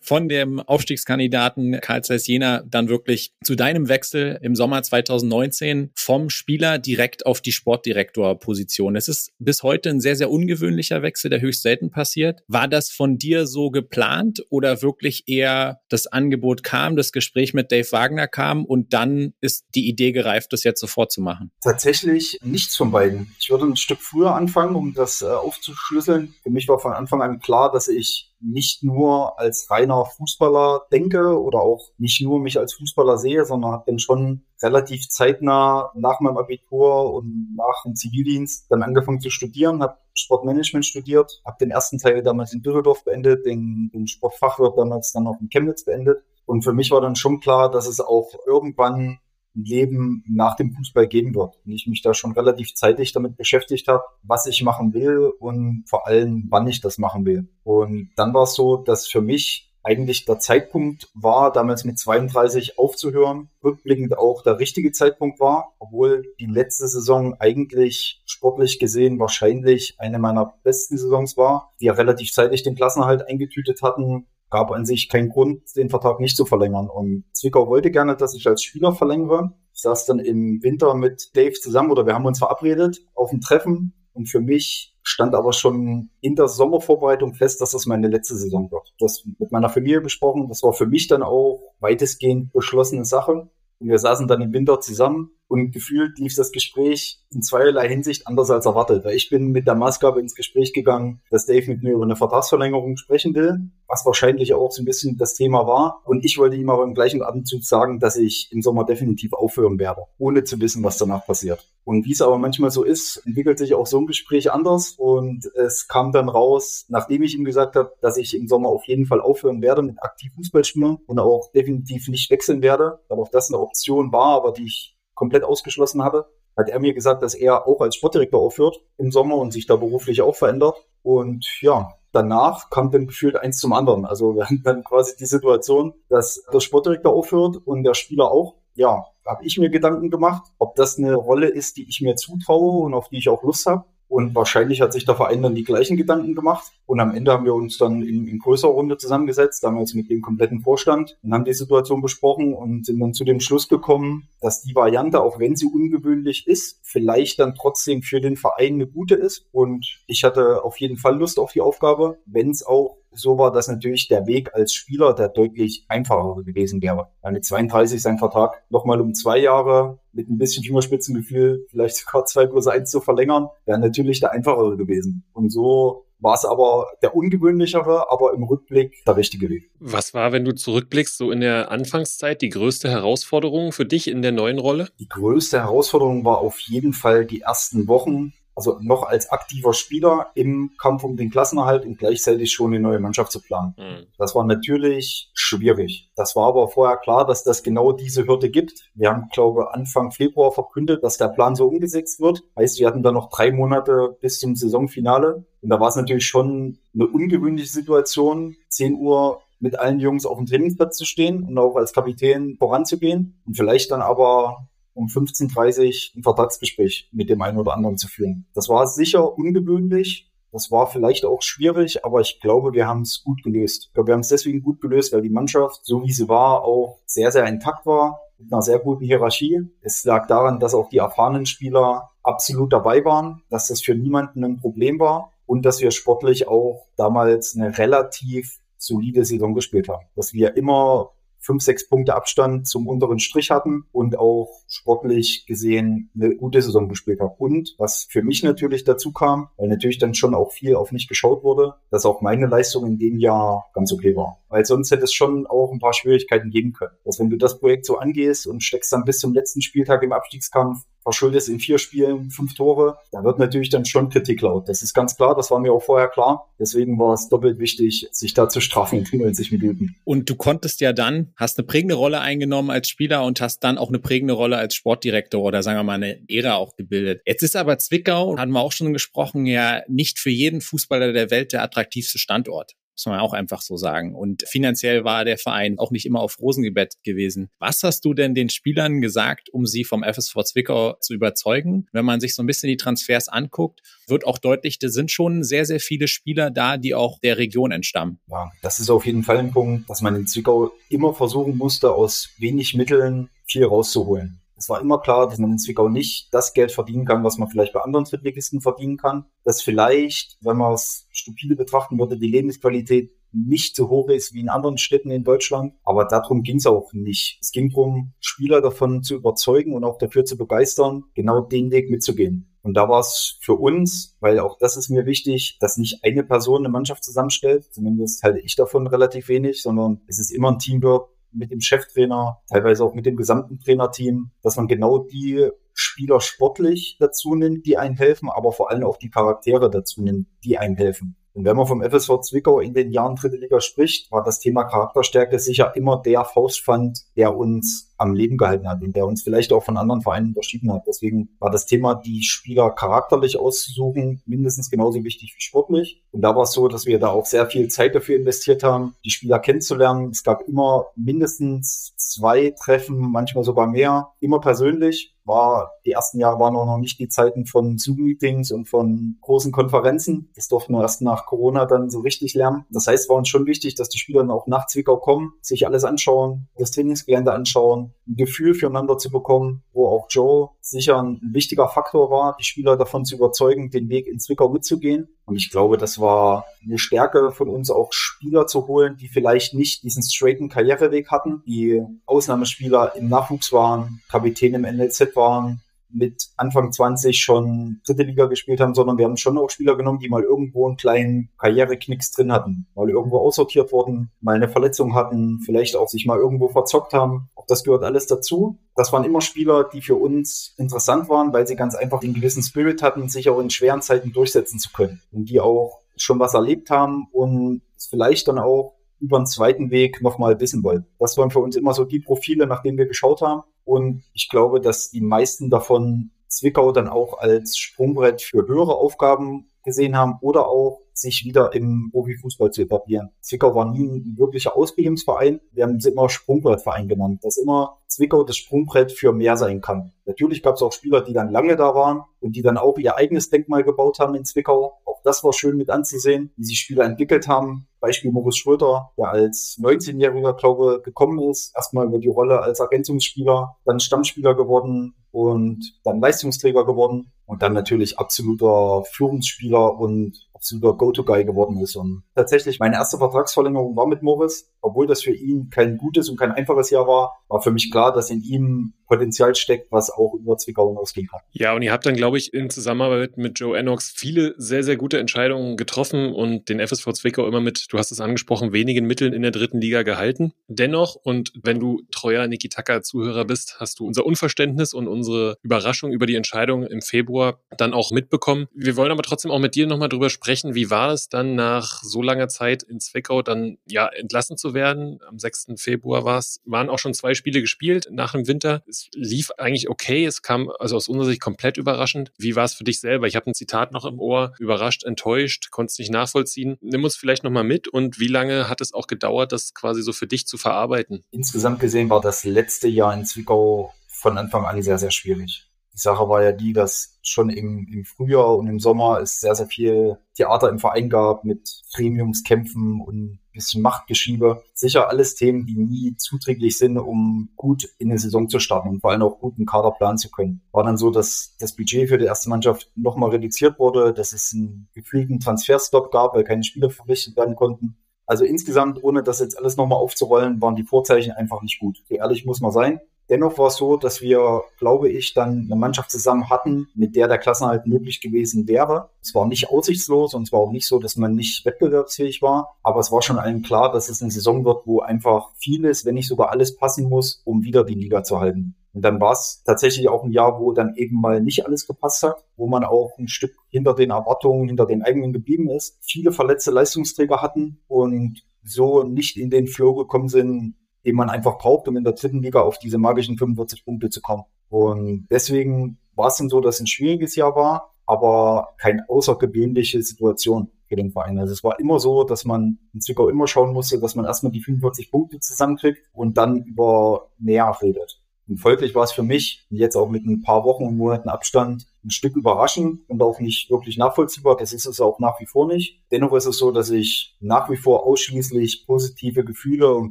von dem Aufstiegskandidaten Karl Zeiss Jena dann wirklich zu deinem Wechsel im Sommer 2019 vom Spieler direkt auf die Sportdirektorposition. Es ist bis heute ein sehr, sehr ungewöhnlicher Wechsel, der höchst selten passiert. War das von dir so geplant oder wirklich eher das Angebot kam, das Gespräch mit Dave Wagner kam und dann ist die Idee gereift, das jetzt sofort zu machen? Tatsächlich nichts von beiden. Ich würde ein Stück früher anfangen, um das äh, aufzuschlüsseln. Für mich war von Anfang an klar, dass ich nicht nur als reiner Fußballer denke oder auch nicht nur mich als Fußballer sehe, sondern habe dann schon relativ zeitnah nach meinem Abitur und nach dem Zivildienst dann angefangen zu studieren, habe Sportmanagement studiert, habe den ersten Teil damals in Düsseldorf beendet, den, den Sportfachwirt damals dann noch in Chemnitz beendet. Und für mich war dann schon klar, dass es auch irgendwann Leben nach dem Fußball geben wird. Und ich mich da schon relativ zeitig damit beschäftigt habe, was ich machen will und vor allem, wann ich das machen will. Und dann war es so, dass für mich eigentlich der Zeitpunkt war, damals mit 32 aufzuhören, rückblickend auch der richtige Zeitpunkt war, obwohl die letzte Saison eigentlich sportlich gesehen wahrscheinlich eine meiner besten Saisons war, die ja relativ zeitig den Klassenerhalt eingetütet hatten, gab an sich keinen Grund, den Vertrag nicht zu verlängern. Und Zwickau wollte gerne, dass ich als Spieler verlängere. Ich saß dann im Winter mit Dave zusammen oder wir haben uns verabredet auf ein Treffen. Und für mich stand aber schon in der Sommervorbereitung fest, dass das meine letzte Saison wird. Das mit meiner Familie besprochen. Das war für mich dann auch weitestgehend beschlossene Sache. Und wir saßen dann im Winter zusammen und gefühlt lief das Gespräch in zweierlei Hinsicht anders als erwartet. Weil ich bin mit der Maßgabe ins Gespräch gegangen, dass Dave mit mir über eine Vertragsverlängerung sprechen will, was wahrscheinlich auch so ein bisschen das Thema war. Und ich wollte ihm aber im gleichen Atemzug sagen, dass ich im Sommer definitiv aufhören werde, ohne zu wissen, was danach passiert. Und wie es aber manchmal so ist, entwickelt sich auch so ein Gespräch anders. Und es kam dann raus, nachdem ich ihm gesagt habe, dass ich im Sommer auf jeden Fall aufhören werde mit aktiv Fußballspielen und auch definitiv nicht wechseln werde, weil auch das eine Option war, aber die ich komplett ausgeschlossen habe, hat er mir gesagt, dass er auch als Sportdirektor aufhört im Sommer und sich da beruflich auch verändert. Und ja, danach kam dann gefühlt eins zum anderen. Also wir hatten dann quasi die Situation, dass der Sportdirektor aufhört und der Spieler auch. Ja, habe ich mir Gedanken gemacht, ob das eine Rolle ist, die ich mir zutraue und auf die ich auch Lust habe. Und wahrscheinlich hat sich der Verein dann die gleichen Gedanken gemacht. Und am Ende haben wir uns dann in, in größerer Runde zusammengesetzt, damals mit dem kompletten Vorstand, und haben die Situation besprochen und sind dann zu dem Schluss gekommen, dass die Variante, auch wenn sie ungewöhnlich ist, vielleicht dann trotzdem für den Verein eine gute ist. Und ich hatte auf jeden Fall Lust auf die Aufgabe, wenn es auch so war das natürlich der Weg als Spieler der deutlich einfacher gewesen wäre. Eine 32 sein Vertrag nochmal um zwei Jahre mit ein bisschen Fingerspitzengefühl, vielleicht sogar zwei plus eins zu verlängern, wäre natürlich der einfachere gewesen. Und so war es aber der ungewöhnlichere, aber im Rückblick der richtige Weg. Was war, wenn du zurückblickst, so in der Anfangszeit die größte Herausforderung für dich in der neuen Rolle? Die größte Herausforderung war auf jeden Fall die ersten Wochen, also noch als aktiver Spieler im Kampf um den Klassenerhalt und gleichzeitig schon eine neue Mannschaft zu planen. Mhm. Das war natürlich schwierig. Das war aber vorher klar, dass das genau diese Hürde gibt. Wir haben, glaube Anfang Februar verkündet, dass der Plan so umgesetzt wird. Heißt, wir hatten dann noch drei Monate bis zum Saisonfinale. Und da war es natürlich schon eine ungewöhnliche Situation. 10 Uhr mit allen Jungs auf dem Trainingsplatz zu stehen und auch als Kapitän voranzugehen und vielleicht dann aber um 15.30 ein Vertragsgespräch mit dem einen oder anderen zu führen. Das war sicher ungewöhnlich. Das war vielleicht auch schwierig, aber ich glaube, wir haben es gut gelöst. Ich glaube, wir haben es deswegen gut gelöst, weil die Mannschaft, so wie sie war, auch sehr, sehr intakt war, mit einer sehr guten Hierarchie. Es lag daran, dass auch die erfahrenen Spieler absolut dabei waren, dass das für niemanden ein Problem war und dass wir sportlich auch damals eine relativ solide Saison gespielt haben. Dass wir immer fünf, sechs Punkte Abstand zum unteren Strich hatten und auch sportlich gesehen eine gute Saison gespielt haben. Und was für mich natürlich dazu kam, weil natürlich dann schon auch viel auf mich geschaut wurde, dass auch meine Leistung in dem Jahr ganz okay war. Weil sonst hätte es schon auch ein paar Schwierigkeiten geben können. Dass wenn du das Projekt so angehst und steckst dann bis zum letzten Spieltag im Abstiegskampf, verschuldest in vier Spielen fünf Tore, da wird natürlich dann schon Kritik laut. Das ist ganz klar, das war mir auch vorher klar. Deswegen war es doppelt wichtig, sich da zu strafen in 90 Minuten. Und du konntest ja dann, hast eine prägende Rolle eingenommen als Spieler und hast dann auch eine prägende Rolle als Sportdirektor oder sagen wir mal eine Ära auch gebildet. Jetzt ist aber Zwickau, hatten wir auch schon gesprochen, ja nicht für jeden Fußballer der Welt der attraktivste Standort muss man auch einfach so sagen. Und finanziell war der Verein auch nicht immer auf Rosengebett gewesen. Was hast du denn den Spielern gesagt, um sie vom FSV Zwickau zu überzeugen? Wenn man sich so ein bisschen die Transfers anguckt, wird auch deutlich, da sind schon sehr, sehr viele Spieler da, die auch der Region entstammen. Ja, das ist auf jeden Fall ein Punkt, dass man in Zwickau immer versuchen musste, aus wenig Mitteln viel rauszuholen. Es war immer klar, dass man in Zwickau nicht das Geld verdienen kann, was man vielleicht bei anderen Drittligisten verdienen kann. Dass vielleicht, wenn man es stupide betrachten würde, die Lebensqualität nicht so hoch ist wie in anderen Städten in Deutschland. Aber darum ging es auch nicht. Es ging darum, Spieler davon zu überzeugen und auch dafür zu begeistern, genau den Weg mitzugehen. Und da war es für uns, weil auch das ist mir wichtig, dass nicht eine Person eine Mannschaft zusammenstellt. Zumindest halte ich davon relativ wenig, sondern es ist immer ein Teamwork mit dem Cheftrainer, teilweise auch mit dem gesamten Trainerteam, dass man genau die Spieler sportlich dazu nimmt, die einen helfen, aber vor allem auch die Charaktere dazu nimmt, die einen helfen. Und wenn man vom FSV Zwickau in den Jahren dritte Liga spricht, war das Thema Charakterstärke sicher immer der Faustpfand, der uns am Leben gehalten hat und der uns vielleicht auch von anderen Vereinen unterschieden hat. Deswegen war das Thema, die Spieler charakterlich auszusuchen, mindestens genauso wichtig wie sportlich. Und da war es so, dass wir da auch sehr viel Zeit dafür investiert haben, die Spieler kennenzulernen. Es gab immer mindestens zwei Treffen, manchmal sogar mehr, immer persönlich war, die ersten Jahre waren auch noch nicht die Zeiten von Zoom-Meetings und von großen Konferenzen. Das durften wir erst nach Corona dann so richtig lernen. Das heißt, war uns schon wichtig, dass die Spieler dann auch nach Zwickau kommen, sich alles anschauen, das Trainingsgelände anschauen, ein Gefühl füreinander zu bekommen, wo auch Joe sicher ein wichtiger Faktor war, die Spieler davon zu überzeugen, den Weg in Zwickau mitzugehen. Und ich glaube, das war eine Stärke von uns auch Spieler zu holen, die vielleicht nicht diesen straighten Karriereweg hatten, die Ausnahmespieler im Nachwuchs waren, Kapitän im NLZ waren, mit Anfang 20 schon dritte Liga gespielt haben, sondern wir haben schon auch Spieler genommen, die mal irgendwo einen kleinen Karriereknicks drin hatten, mal irgendwo aussortiert wurden, mal eine Verletzung hatten, vielleicht auch sich mal irgendwo verzockt haben. Auch das gehört alles dazu. Das waren immer Spieler, die für uns interessant waren, weil sie ganz einfach den gewissen Spirit hatten, sich auch in schweren Zeiten durchsetzen zu können und die auch schon was erlebt haben und vielleicht dann auch über einen zweiten Weg nochmal wissen wollen. Das waren für uns immer so die Profile, nach denen wir geschaut haben. Und ich glaube, dass die meisten davon Zwickau dann auch als Sprungbrett für höhere Aufgaben gesehen haben oder auch sich wieder im Profifußball zu etablieren. Zwickau war nie ein wirklicher Ausbildungsverein. Wir haben sie immer Sprungbrettverein genannt, dass immer Zwickau das Sprungbrett für mehr sein kann. Natürlich gab es auch Spieler, die dann lange da waren und die dann auch ihr eigenes Denkmal gebaut haben in Zwickau. Auch das war schön mit anzusehen, wie sich Spieler entwickelt haben. Beispiel Moritz Schröter, der als 19-Jähriger, glaube gekommen ist, erstmal über die Rolle als Ergänzungsspieler, dann Stammspieler geworden und dann Leistungsträger geworden und dann natürlich absoluter Führungsspieler und absoluter Go-To-Guy geworden ist. Und tatsächlich, meine erste Vertragsverlängerung war mit Morris. Obwohl das für ihn kein gutes und kein einfaches Jahr war, war für mich klar, dass in ihm Potenzial steckt, was auch über Zwickau hinausgehen kann. Ja, und ihr habt dann, glaube ich, in Zusammenarbeit mit Joe Enox viele sehr, sehr gute Entscheidungen getroffen und den FSV Zwickau immer mit, du hast es angesprochen, wenigen Mitteln in der dritten Liga gehalten. Dennoch, und wenn du treuer Niki Tucker Zuhörer bist, hast du unser Unverständnis und unsere Überraschung über die Entscheidung im Februar dann auch mitbekommen. Wir wollen aber trotzdem auch mit dir nochmal drüber sprechen, wie war es dann nach so langer Zeit in Zwickau dann ja entlassen zu werden? Am 6. Februar war es, waren auch schon zwei Spiele gespielt nach dem Winter. Es es lief eigentlich okay. Es kam also aus unserer Sicht komplett überraschend. Wie war es für dich selber? Ich habe ein Zitat noch im Ohr. Überrascht, enttäuscht, konntest nicht nachvollziehen. Nimm uns vielleicht nochmal mit und wie lange hat es auch gedauert, das quasi so für dich zu verarbeiten? Insgesamt gesehen war das letzte Jahr in Zwickau von Anfang an sehr, sehr schwierig. Die Sache war ja die, dass schon im, im Frühjahr und im Sommer es sehr, sehr viel Theater im Verein gab mit Premiumskämpfen und bisschen Machtgeschiebe. Sicher alles Themen, die nie zuträglich sind, um gut in eine Saison zu starten und vor allem auch gut einen Kader planen zu können. War dann so, dass das Budget für die erste Mannschaft nochmal reduziert wurde, dass es einen gefühlten Transferstop gab, weil keine Spieler verpflichtet werden konnten. Also insgesamt, ohne das jetzt alles nochmal aufzurollen, waren die Vorzeichen einfach nicht gut. So ehrlich muss man sein. Dennoch war es so, dass wir, glaube ich, dann eine Mannschaft zusammen hatten, mit der der Klassenhalt möglich gewesen wäre. Es war nicht aussichtslos und es war auch nicht so, dass man nicht wettbewerbsfähig war. Aber es war schon allen klar, dass es eine Saison wird, wo einfach vieles, wenn nicht sogar alles passen muss, um wieder die Liga zu halten. Und dann war es tatsächlich auch ein Jahr, wo dann eben mal nicht alles gepasst hat, wo man auch ein Stück hinter den Erwartungen, hinter den eigenen geblieben ist, viele verletzte Leistungsträger hatten und so nicht in den Flow gekommen sind, den man einfach braucht, um in der dritten Liga auf diese magischen 45 Punkte zu kommen. Und deswegen war es dann so, dass es ein schwieriges Jahr war, aber keine außergewöhnliche Situation für den Verein. Also es war immer so, dass man in Zwickau immer schauen musste, dass man erstmal die 45 Punkte zusammenkriegt und dann über mehr redet. Und folglich war es für mich, jetzt auch mit ein paar Wochen und Monaten Abstand, ein Stück überraschend und auch nicht wirklich nachvollziehbar. Das ist es auch nach wie vor nicht. Dennoch ist es so, dass ich nach wie vor ausschließlich positive Gefühle und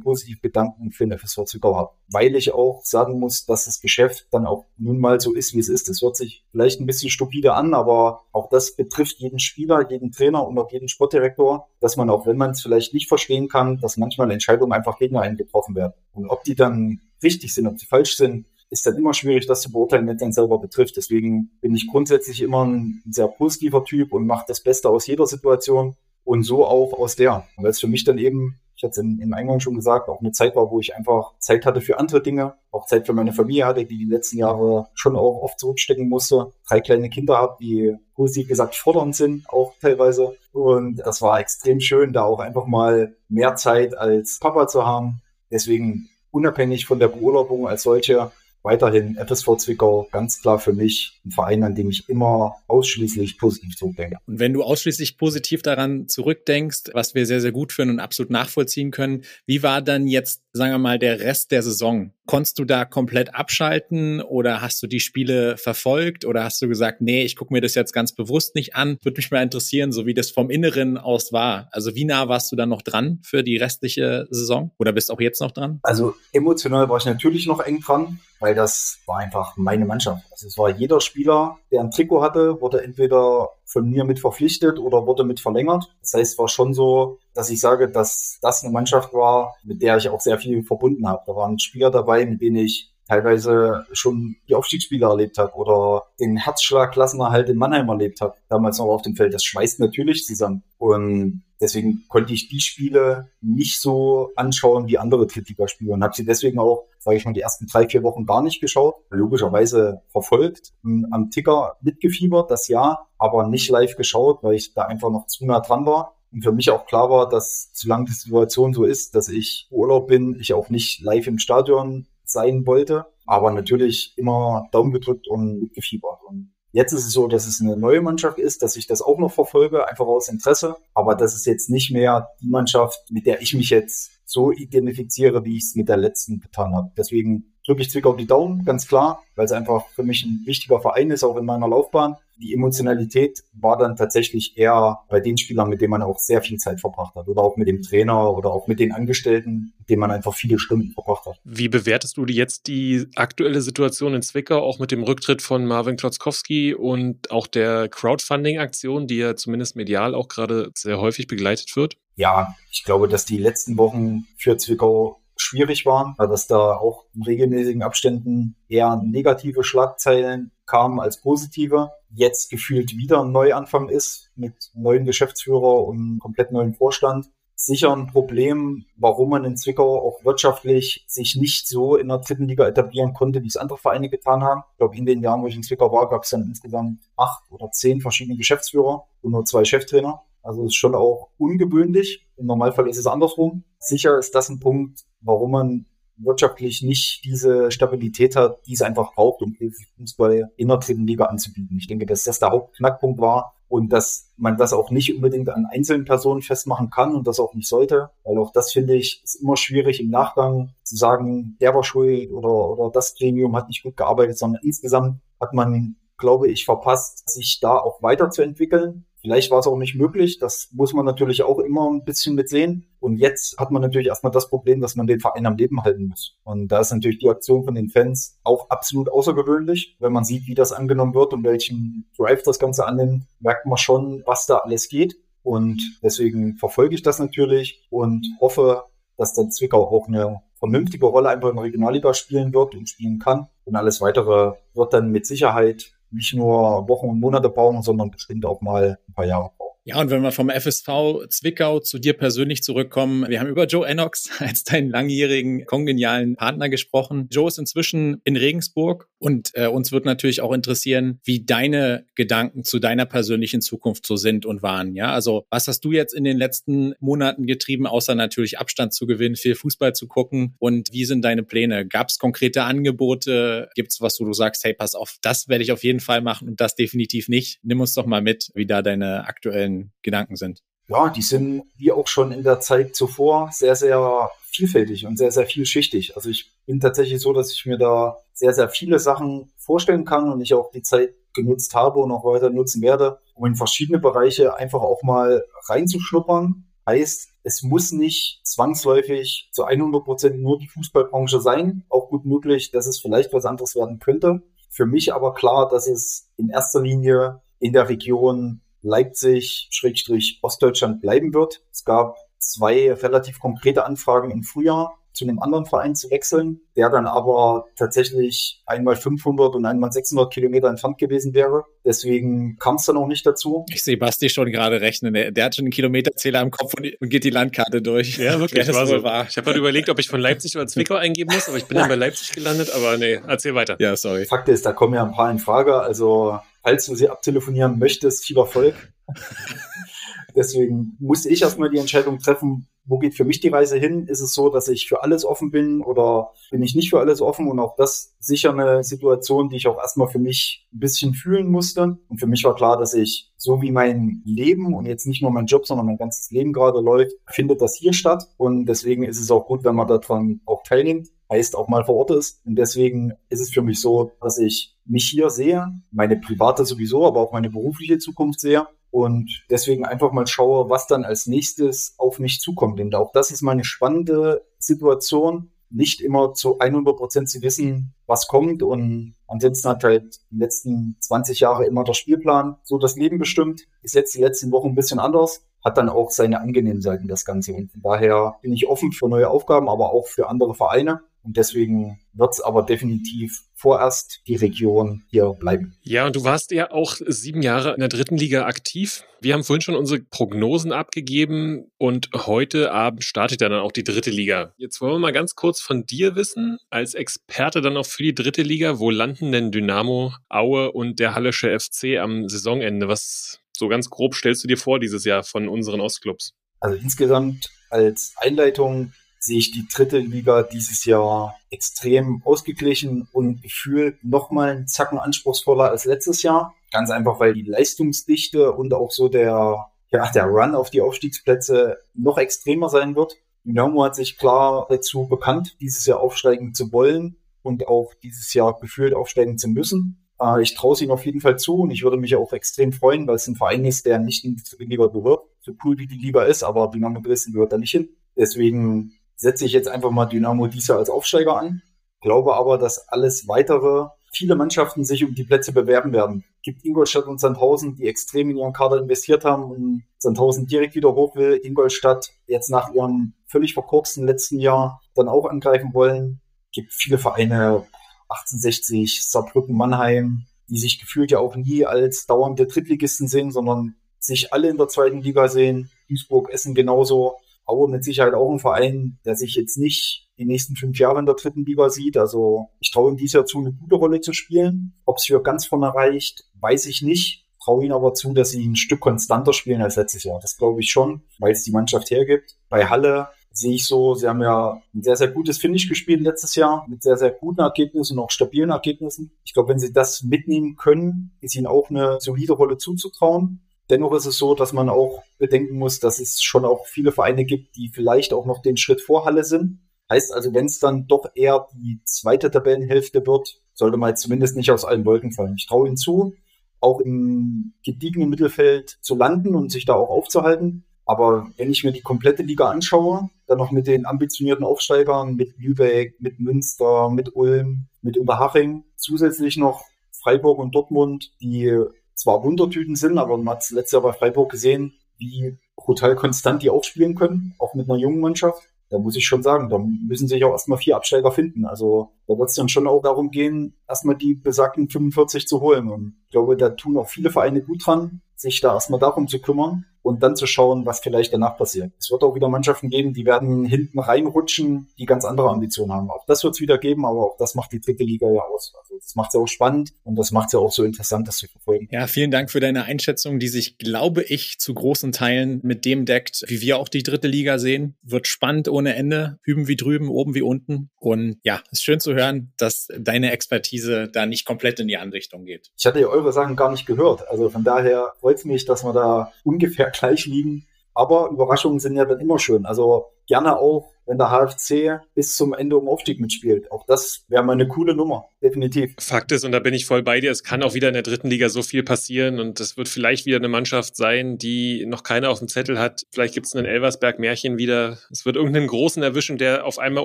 positive Gedanken für den FSV Zwickau habe. Weil ich auch sagen muss, dass das Geschäft dann auch nun mal so ist, wie es ist. Es hört sich vielleicht ein bisschen stupide an, aber auch das betrifft jeden Spieler, jeden Trainer und auch jeden Sportdirektor, dass man auch, wenn man es vielleicht nicht verstehen kann, dass manchmal Entscheidungen einfach gegen einen getroffen werden. Und ob die dann richtig sind, ob sie falsch sind, ist dann immer schwierig, das zu beurteilen, wenn es dann selber betrifft. Deswegen bin ich grundsätzlich immer ein sehr positiver Typ und mache das Beste aus jeder Situation und so auch aus der. Weil es für mich dann eben, ich hatte es im, Eingang schon gesagt, auch eine Zeit war, wo ich einfach Zeit hatte für andere Dinge, auch Zeit für meine Familie hatte, die die letzten Jahre schon auch oft zurückstecken musste. Drei kleine Kinder habe, die positiv gesagt fordernd sind, auch teilweise. Und das war extrem schön, da auch einfach mal mehr Zeit als Papa zu haben. Deswegen unabhängig von der Beurlaubung als solche weiterhin FSV Zwickau ganz klar für mich ein Verein, an dem ich immer ausschließlich positiv zurückdenke. Und wenn du ausschließlich positiv daran zurückdenkst, was wir sehr, sehr gut finden und absolut nachvollziehen können, wie war dann jetzt, sagen wir mal, der Rest der Saison? Konntest du da komplett abschalten oder hast du die Spiele verfolgt oder hast du gesagt, nee, ich gucke mir das jetzt ganz bewusst nicht an? Würde mich mal interessieren, so wie das vom Inneren aus war. Also wie nah warst du dann noch dran für die restliche Saison oder bist auch jetzt noch dran? Also emotional war ich natürlich noch eng dran weil das war einfach meine Mannschaft. Also es war jeder Spieler, der ein Trikot hatte, wurde entweder von mir mit verpflichtet oder wurde mit verlängert. Das heißt, es war schon so, dass ich sage, dass das eine Mannschaft war, mit der ich auch sehr viel verbunden habe. Da waren Spieler dabei, mit denen ich teilweise schon die Aufstiegsspiele erlebt habe oder den Herzschlag Klassenerhalt in Mannheim erlebt habe, damals noch auf dem Feld. Das schweißt natürlich zusammen. Und deswegen konnte ich die Spiele nicht so anschauen wie andere Drittligaspiele und habe sie deswegen auch, sage ich mal, die ersten drei, vier Wochen gar nicht geschaut. Logischerweise verfolgt, am Ticker mitgefiebert, das Jahr, aber nicht live geschaut, weil ich da einfach noch zu nah dran war. Und für mich auch klar war, dass solange die Situation so ist, dass ich Urlaub bin, ich auch nicht live im Stadion sein wollte. Aber natürlich immer Daumen gedrückt und mitgefiebert. Und Jetzt ist es so, dass es eine neue Mannschaft ist, dass ich das auch noch verfolge, einfach aus Interesse. Aber das ist jetzt nicht mehr die Mannschaft, mit der ich mich jetzt so identifiziere, wie ich es mit der letzten getan habe. Deswegen drücke ich Zwickau die Daumen, ganz klar, weil es einfach für mich ein wichtiger Verein ist, auch in meiner Laufbahn. Die Emotionalität war dann tatsächlich eher bei den Spielern, mit denen man auch sehr viel Zeit verbracht hat. Oder auch mit dem Trainer oder auch mit den Angestellten, mit denen man einfach viele Stunden verbracht hat. Wie bewertest du jetzt die aktuelle Situation in Zwickau, auch mit dem Rücktritt von Marvin Klotzkowski und auch der Crowdfunding-Aktion, die ja zumindest medial auch gerade sehr häufig begleitet wird? Ja, ich glaube, dass die letzten Wochen für Zwickau schwierig waren, dass da auch in regelmäßigen Abständen eher negative Schlagzeilen kamen als positive. Jetzt gefühlt wieder ein Neuanfang ist mit neuen Geschäftsführer und komplett neuen Vorstand. Sicher ein Problem, warum man in Zwickau auch wirtschaftlich sich nicht so in der dritten Liga etablieren konnte, wie es andere Vereine getan haben. Ich glaube, in den Jahren, wo ich in Zwickau war, gab es dann insgesamt acht oder zehn verschiedene Geschäftsführer und nur zwei Cheftrainer. Also ist schon auch ungewöhnlich. Im Normalfall ist es andersrum. Sicher ist das ein Punkt, warum man wirtschaftlich nicht diese Stabilität hat, die es einfach braucht, um Fußball in der dritten Liga anzubieten. Ich denke, dass das der Hauptknackpunkt war und dass man das auch nicht unbedingt an einzelnen Personen festmachen kann und das auch nicht sollte, weil auch das finde ich ist immer schwierig im Nachgang zu sagen, der war schuld oder, oder das Gremium hat nicht gut gearbeitet, sondern insgesamt hat man, glaube ich, verpasst, sich da auch weiterzuentwickeln Vielleicht war es auch nicht möglich. Das muss man natürlich auch immer ein bisschen mitsehen. Und jetzt hat man natürlich erstmal das Problem, dass man den Verein am Leben halten muss. Und da ist natürlich die Aktion von den Fans auch absolut außergewöhnlich. Wenn man sieht, wie das angenommen wird und welchen Drive das Ganze annimmt, merkt man schon, was da alles geht. Und deswegen verfolge ich das natürlich und hoffe, dass dann Zwickau auch eine vernünftige Rolle einfach in der Regionalliga spielen wird und spielen kann. Und alles weitere wird dann mit Sicherheit nicht nur Wochen und Monate brauchen, sondern bestimmt auch mal ein paar Jahre. Ja, und wenn wir vom FSV Zwickau zu dir persönlich zurückkommen, wir haben über Joe Enox als deinen langjährigen kongenialen Partner gesprochen. Joe ist inzwischen in Regensburg und äh, uns wird natürlich auch interessieren, wie deine Gedanken zu deiner persönlichen Zukunft so sind und waren. Ja, also was hast du jetzt in den letzten Monaten getrieben, außer natürlich Abstand zu gewinnen, viel Fußball zu gucken und wie sind deine Pläne? Gab es konkrete Angebote? Gibt es was, wo du sagst, hey, pass auf, das werde ich auf jeden Fall machen und das definitiv nicht? Nimm uns doch mal mit, wie da deine aktuellen Gedanken sind? Ja, die sind wie auch schon in der Zeit zuvor sehr, sehr vielfältig und sehr, sehr vielschichtig. Also ich bin tatsächlich so, dass ich mir da sehr, sehr viele Sachen vorstellen kann und ich auch die Zeit genutzt habe und auch weiter nutzen werde, um in verschiedene Bereiche einfach auch mal reinzuschnuppern. Heißt, es muss nicht zwangsläufig zu 100 Prozent nur die Fußballbranche sein. Auch gut möglich, dass es vielleicht was anderes werden könnte. Für mich aber klar, dass es in erster Linie in der Region Leipzig, Schrägstrich Ostdeutschland bleiben wird. Es gab zwei relativ konkrete Anfragen im Frühjahr zu einem anderen Verein zu wechseln, der dann aber tatsächlich einmal 500 und einmal 600 Kilometer entfernt gewesen wäre. Deswegen kam es dann auch nicht dazu. Ich sehe Basti schon gerade rechnen. Der, hat schon einen Kilometerzähler im Kopf und, geht die Landkarte durch. Ja, wirklich. Das war so. War. Ich habe halt überlegt, ob ich von Leipzig oder Zwickau eingeben muss, aber ich bin dann bei Leipzig gelandet. Aber nee, erzähl weiter. Ja, sorry. Fakt ist, da kommen ja ein paar in Frage. Also falls du sie abtelefonieren möchtest, viel Erfolg. Deswegen musste ich erstmal die Entscheidung treffen, wo geht für mich die Reise hin? Ist es so, dass ich für alles offen bin oder bin ich nicht für alles offen? Und auch das sicher eine Situation, die ich auch erstmal für mich ein bisschen fühlen musste. Und für mich war klar, dass ich so wie mein Leben und jetzt nicht nur mein Job, sondern mein ganzes Leben gerade läuft, findet das hier statt. Und deswegen ist es auch gut, wenn man daran auch teilnimmt heißt auch mal vor Ort ist. Und deswegen ist es für mich so, dass ich mich hier sehe, meine private sowieso, aber auch meine berufliche Zukunft sehe. Und deswegen einfach mal schaue, was dann als nächstes auf mich zukommt. Denn auch das ist meine spannende Situation, nicht immer zu 100 Prozent zu wissen, was kommt. Und ansonsten hat halt die letzten 20 Jahre immer der Spielplan so das Leben bestimmt. Ist jetzt die letzten Wochen ein bisschen anders hat dann auch seine angenehmen Seiten, das Ganze. Und daher bin ich offen für neue Aufgaben, aber auch für andere Vereine. Und deswegen wird es aber definitiv vorerst die Region hier bleiben. Ja, und du warst ja auch sieben Jahre in der dritten Liga aktiv. Wir haben vorhin schon unsere Prognosen abgegeben und heute Abend startet dann auch die dritte Liga. Jetzt wollen wir mal ganz kurz von dir wissen, als Experte dann auch für die dritte Liga, wo landen denn Dynamo, Aue und der Hallische FC am Saisonende? Was so ganz grob stellst du dir vor dieses Jahr von unseren Ostclubs? Also insgesamt als Einleitung sehe ich die dritte Liga dieses Jahr extrem ausgeglichen und gefühlt nochmal einen Zacken anspruchsvoller als letztes Jahr. Ganz einfach, weil die Leistungsdichte und auch so der, ja, der Run auf die Aufstiegsplätze noch extremer sein wird. Dynamo hat sich klar dazu bekannt, dieses Jahr aufsteigen zu wollen und auch dieses Jahr gefühlt aufsteigen zu müssen. Äh, ich traue es ihnen auf jeden Fall zu und ich würde mich auch extrem freuen, weil es ein Verein ist, der nicht in die Liga gehört. So cool wie die Liga ist, aber Dynamo Dresden gehört da nicht hin. Deswegen setze ich jetzt einfach mal Dynamo dieses Jahr als Aufsteiger an. Glaube aber, dass alles weitere viele Mannschaften sich um die Plätze bewerben werden. Es gibt Ingolstadt und Sandhausen, die extrem in ihren Kader investiert haben und Sandhausen direkt wieder hoch will. Ingolstadt jetzt nach ihrem völlig verkorksten letzten Jahr dann auch angreifen wollen. Es gibt viele Vereine, 1860, Saarbrücken, Mannheim, die sich gefühlt ja auch nie als dauernde Drittligisten sehen, sondern sich alle in der zweiten Liga sehen. Duisburg, Essen genauso. Aue mit Sicherheit auch ein Verein, der sich jetzt nicht die nächsten fünf Jahre in der dritten Liga sieht. Also ich traue ihm dieses Jahr zu, eine gute Rolle zu spielen. Ob es für ganz vorne reicht, weiß ich nicht. Traue ihnen aber zu, dass sie ein Stück konstanter spielen als letztes Jahr. Das glaube ich schon, weil es die Mannschaft hergibt. Bei Halle sehe ich so, sie haben ja ein sehr, sehr gutes Finish gespielt letztes Jahr mit sehr, sehr guten Ergebnissen und auch stabilen Ergebnissen. Ich glaube, wenn sie das mitnehmen können, ist ihnen auch eine solide Rolle zuzutrauen. Dennoch ist es so, dass man auch bedenken muss, dass es schon auch viele Vereine gibt, die vielleicht auch noch den Schritt vor Halle sind. Heißt also, wenn es dann doch eher die zweite Tabellenhälfte wird, sollte man zumindest nicht aus allen Wolken fallen. Ich traue ihnen zu, auch im gediegenen Mittelfeld zu landen und sich da auch aufzuhalten. Aber wenn ich mir die komplette Liga anschaue, dann noch mit den ambitionierten Aufsteigern, mit Lübeck, mit Münster, mit Ulm, mit Unterhaching, zusätzlich noch Freiburg und Dortmund, die zwar Wundertüten sind, aber man hat letztes Jahr bei Freiburg gesehen, wie brutal konstant die auch spielen können, auch mit einer jungen Mannschaft. Da muss ich schon sagen, da müssen sich auch erstmal vier Absteiger finden. Also da wird es dann schon auch darum gehen, erstmal die besagten 45 zu holen. Und ich glaube, da tun auch viele Vereine gut dran, sich da erstmal darum zu kümmern und dann zu schauen, was vielleicht danach passiert. Es wird auch wieder Mannschaften geben, die werden hinten reinrutschen, die ganz andere Ambitionen haben. Auch das wird es wieder geben, aber auch das macht die dritte Liga ja aus. Das macht es ja auch spannend und das macht es ja auch so interessant, das zu verfolgen. Ja, vielen Dank für deine Einschätzung, die sich, glaube ich, zu großen Teilen mit dem deckt, wie wir auch die dritte Liga sehen. Wird spannend ohne Ende, hüben wie drüben, oben wie unten. Und ja, ist schön zu hören, dass deine Expertise da nicht komplett in die andere Richtung geht. Ich hatte ja eure Sachen gar nicht gehört. Also von daher freut es mich, dass wir da ungefähr gleich liegen. Aber Überraschungen sind ja dann immer schön. Also gerne auch, wenn der HFC bis zum Ende um Aufstieg mitspielt. Auch das wäre mal eine coole Nummer, definitiv. Fakt ist, und da bin ich voll bei dir, es kann auch wieder in der dritten Liga so viel passieren und es wird vielleicht wieder eine Mannschaft sein, die noch keiner auf dem Zettel hat. Vielleicht gibt es einen Elversberg-Märchen wieder. Es wird irgendeinen Großen erwischen, der auf einmal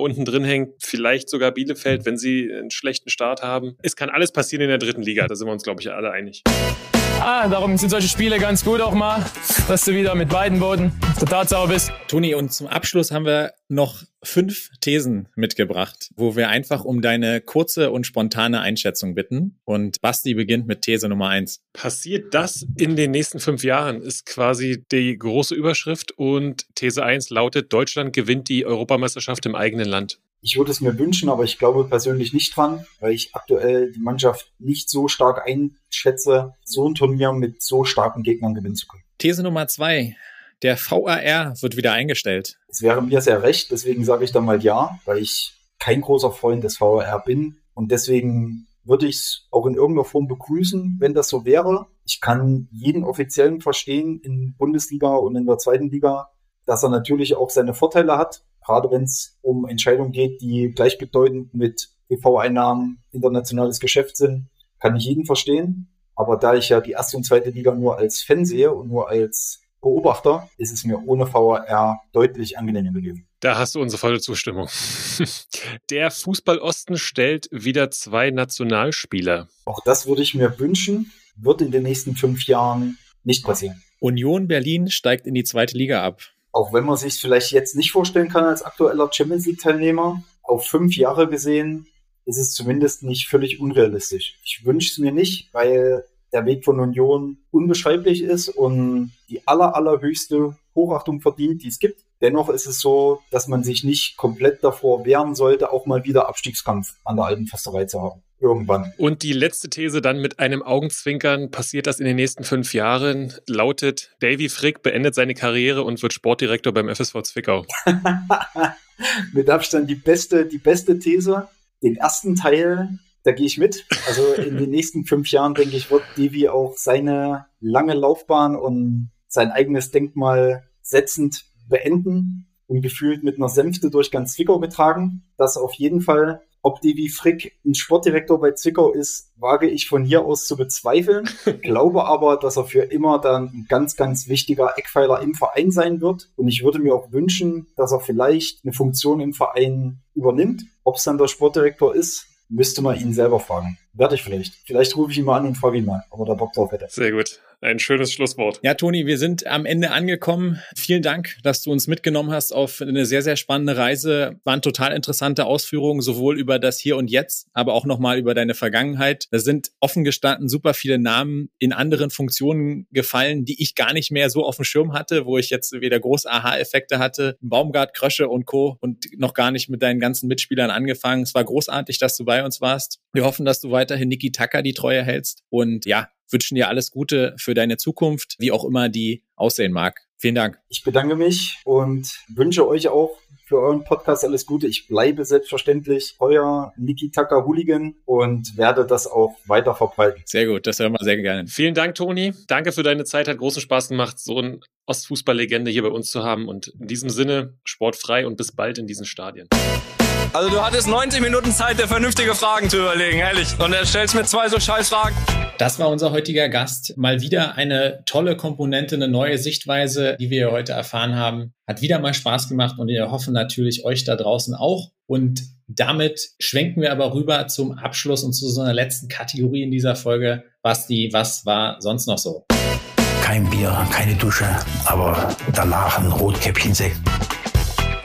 unten drin hängt. Vielleicht sogar Bielefeld, wenn sie einen schlechten Start haben. Es kann alles passieren in der dritten Liga, da sind wir uns, glaube ich, alle einig. Ah, darum sind solche Spiele ganz gut auch mal, dass du wieder mit beiden Boden der Tatsache bist. Toni, und zum Abschluss haben wir noch fünf Thesen mitgebracht, wo wir einfach um deine kurze und spontane Einschätzung bitten. Und Basti beginnt mit These Nummer eins. Passiert das in den nächsten fünf Jahren, ist quasi die große Überschrift. Und These eins lautet, Deutschland gewinnt die Europameisterschaft im eigenen Land. Ich würde es mir wünschen, aber ich glaube persönlich nicht dran, weil ich aktuell die Mannschaft nicht so stark einschätze, so ein Turnier mit so starken Gegnern gewinnen zu können. These Nummer zwei. Der VAR wird wieder eingestellt. Es wäre mir sehr recht, deswegen sage ich dann mal ja, weil ich kein großer Freund des VAR bin und deswegen würde ich es auch in irgendeiner Form begrüßen, wenn das so wäre. Ich kann jeden Offiziellen verstehen in Bundesliga und in der zweiten Liga, dass er natürlich auch seine Vorteile hat, gerade wenn es um Entscheidungen geht, die gleichbedeutend mit TV-Einnahmen, internationales Geschäft sind, kann ich jeden verstehen. Aber da ich ja die erste und zweite Liga nur als Fan sehe und nur als Beobachter, ist es mir ohne VAR deutlich angenehmer gewesen. Da hast du unsere volle Zustimmung. Der Fußball-Osten stellt wieder zwei Nationalspieler. Auch das würde ich mir wünschen, wird in den nächsten fünf Jahren nicht passieren. Union Berlin steigt in die zweite Liga ab. Auch wenn man sich vielleicht jetzt nicht vorstellen kann als aktueller Champions League-Teilnehmer, auf fünf Jahre gesehen ist es zumindest nicht völlig unrealistisch. Ich wünsche es mir nicht, weil der Weg von Union unbeschreiblich ist und die aller, allerhöchste Hochachtung verdient, die es gibt. Dennoch ist es so, dass man sich nicht komplett davor wehren sollte, auch mal wieder Abstiegskampf an der alten Försterei zu haben. Irgendwann. Und die letzte These dann mit einem Augenzwinkern, passiert das in den nächsten fünf Jahren, lautet, Davy Frick beendet seine Karriere und wird Sportdirektor beim FSV Zwickau. mit Abstand die beste, die beste These. Den ersten Teil da gehe ich mit. Also in den nächsten fünf Jahren, denke ich, wird Devi auch seine lange Laufbahn und sein eigenes Denkmal setzend beenden und gefühlt mit einer Sänfte durch ganz Zwickau getragen. Das auf jeden Fall. Ob Devi Frick ein Sportdirektor bei Zwickau ist, wage ich von hier aus zu bezweifeln. Glaube aber, dass er für immer dann ein ganz, ganz wichtiger Eckpfeiler im Verein sein wird. Und ich würde mir auch wünschen, dass er vielleicht eine Funktion im Verein übernimmt. Ob es dann der Sportdirektor ist, müsste man ihn selber fragen. Werde ich vielleicht. Vielleicht rufe ich ihn mal an und frage ihn mal, ob er da Bock drauf hätte. Sehr gut. Ein schönes Schlusswort. Ja, Toni, wir sind am Ende angekommen. Vielen Dank, dass du uns mitgenommen hast auf eine sehr, sehr spannende Reise. Waren total interessante Ausführungen, sowohl über das Hier und Jetzt, aber auch nochmal über deine Vergangenheit. Da sind offen gestanden super viele Namen in anderen Funktionen gefallen, die ich gar nicht mehr so auf dem Schirm hatte, wo ich jetzt wieder große Aha-Effekte hatte. Baumgart, Krösche und Co. und noch gar nicht mit deinen ganzen Mitspielern angefangen. Es war großartig, dass du bei uns warst. Wir hoffen, dass du weiterhin Niki Tucker die Treue hältst. Und ja, wünschen dir alles Gute für deine Zukunft, wie auch immer die aussehen mag. Vielen Dank. Ich bedanke mich und wünsche euch auch für euren Podcast alles Gute. Ich bleibe selbstverständlich euer Niki Tucker Hooligan und werde das auch weiter verbreiten. Sehr gut, das hören wir sehr gerne. Vielen Dank, Toni. Danke für deine Zeit. Hat großen Spaß gemacht, so ein Ostfußballlegende hier bei uns zu haben. Und in diesem Sinne, sportfrei und bis bald in diesen Stadien. Also du hattest 90 Minuten Zeit, dir vernünftige Fragen zu überlegen, ehrlich. Und er stellst mir zwei so scheiß Fragen. Das war unser heutiger Gast. Mal wieder eine tolle Komponente, eine neue Sichtweise, die wir heute erfahren haben. Hat wieder mal Spaß gemacht und wir hoffen natürlich euch da draußen auch. Und damit schwenken wir aber rüber zum Abschluss und zu so einer letzten Kategorie in dieser Folge. Basti, was war sonst noch so? Kein Bier, keine Dusche, aber danach ein Rotkäppchensekt.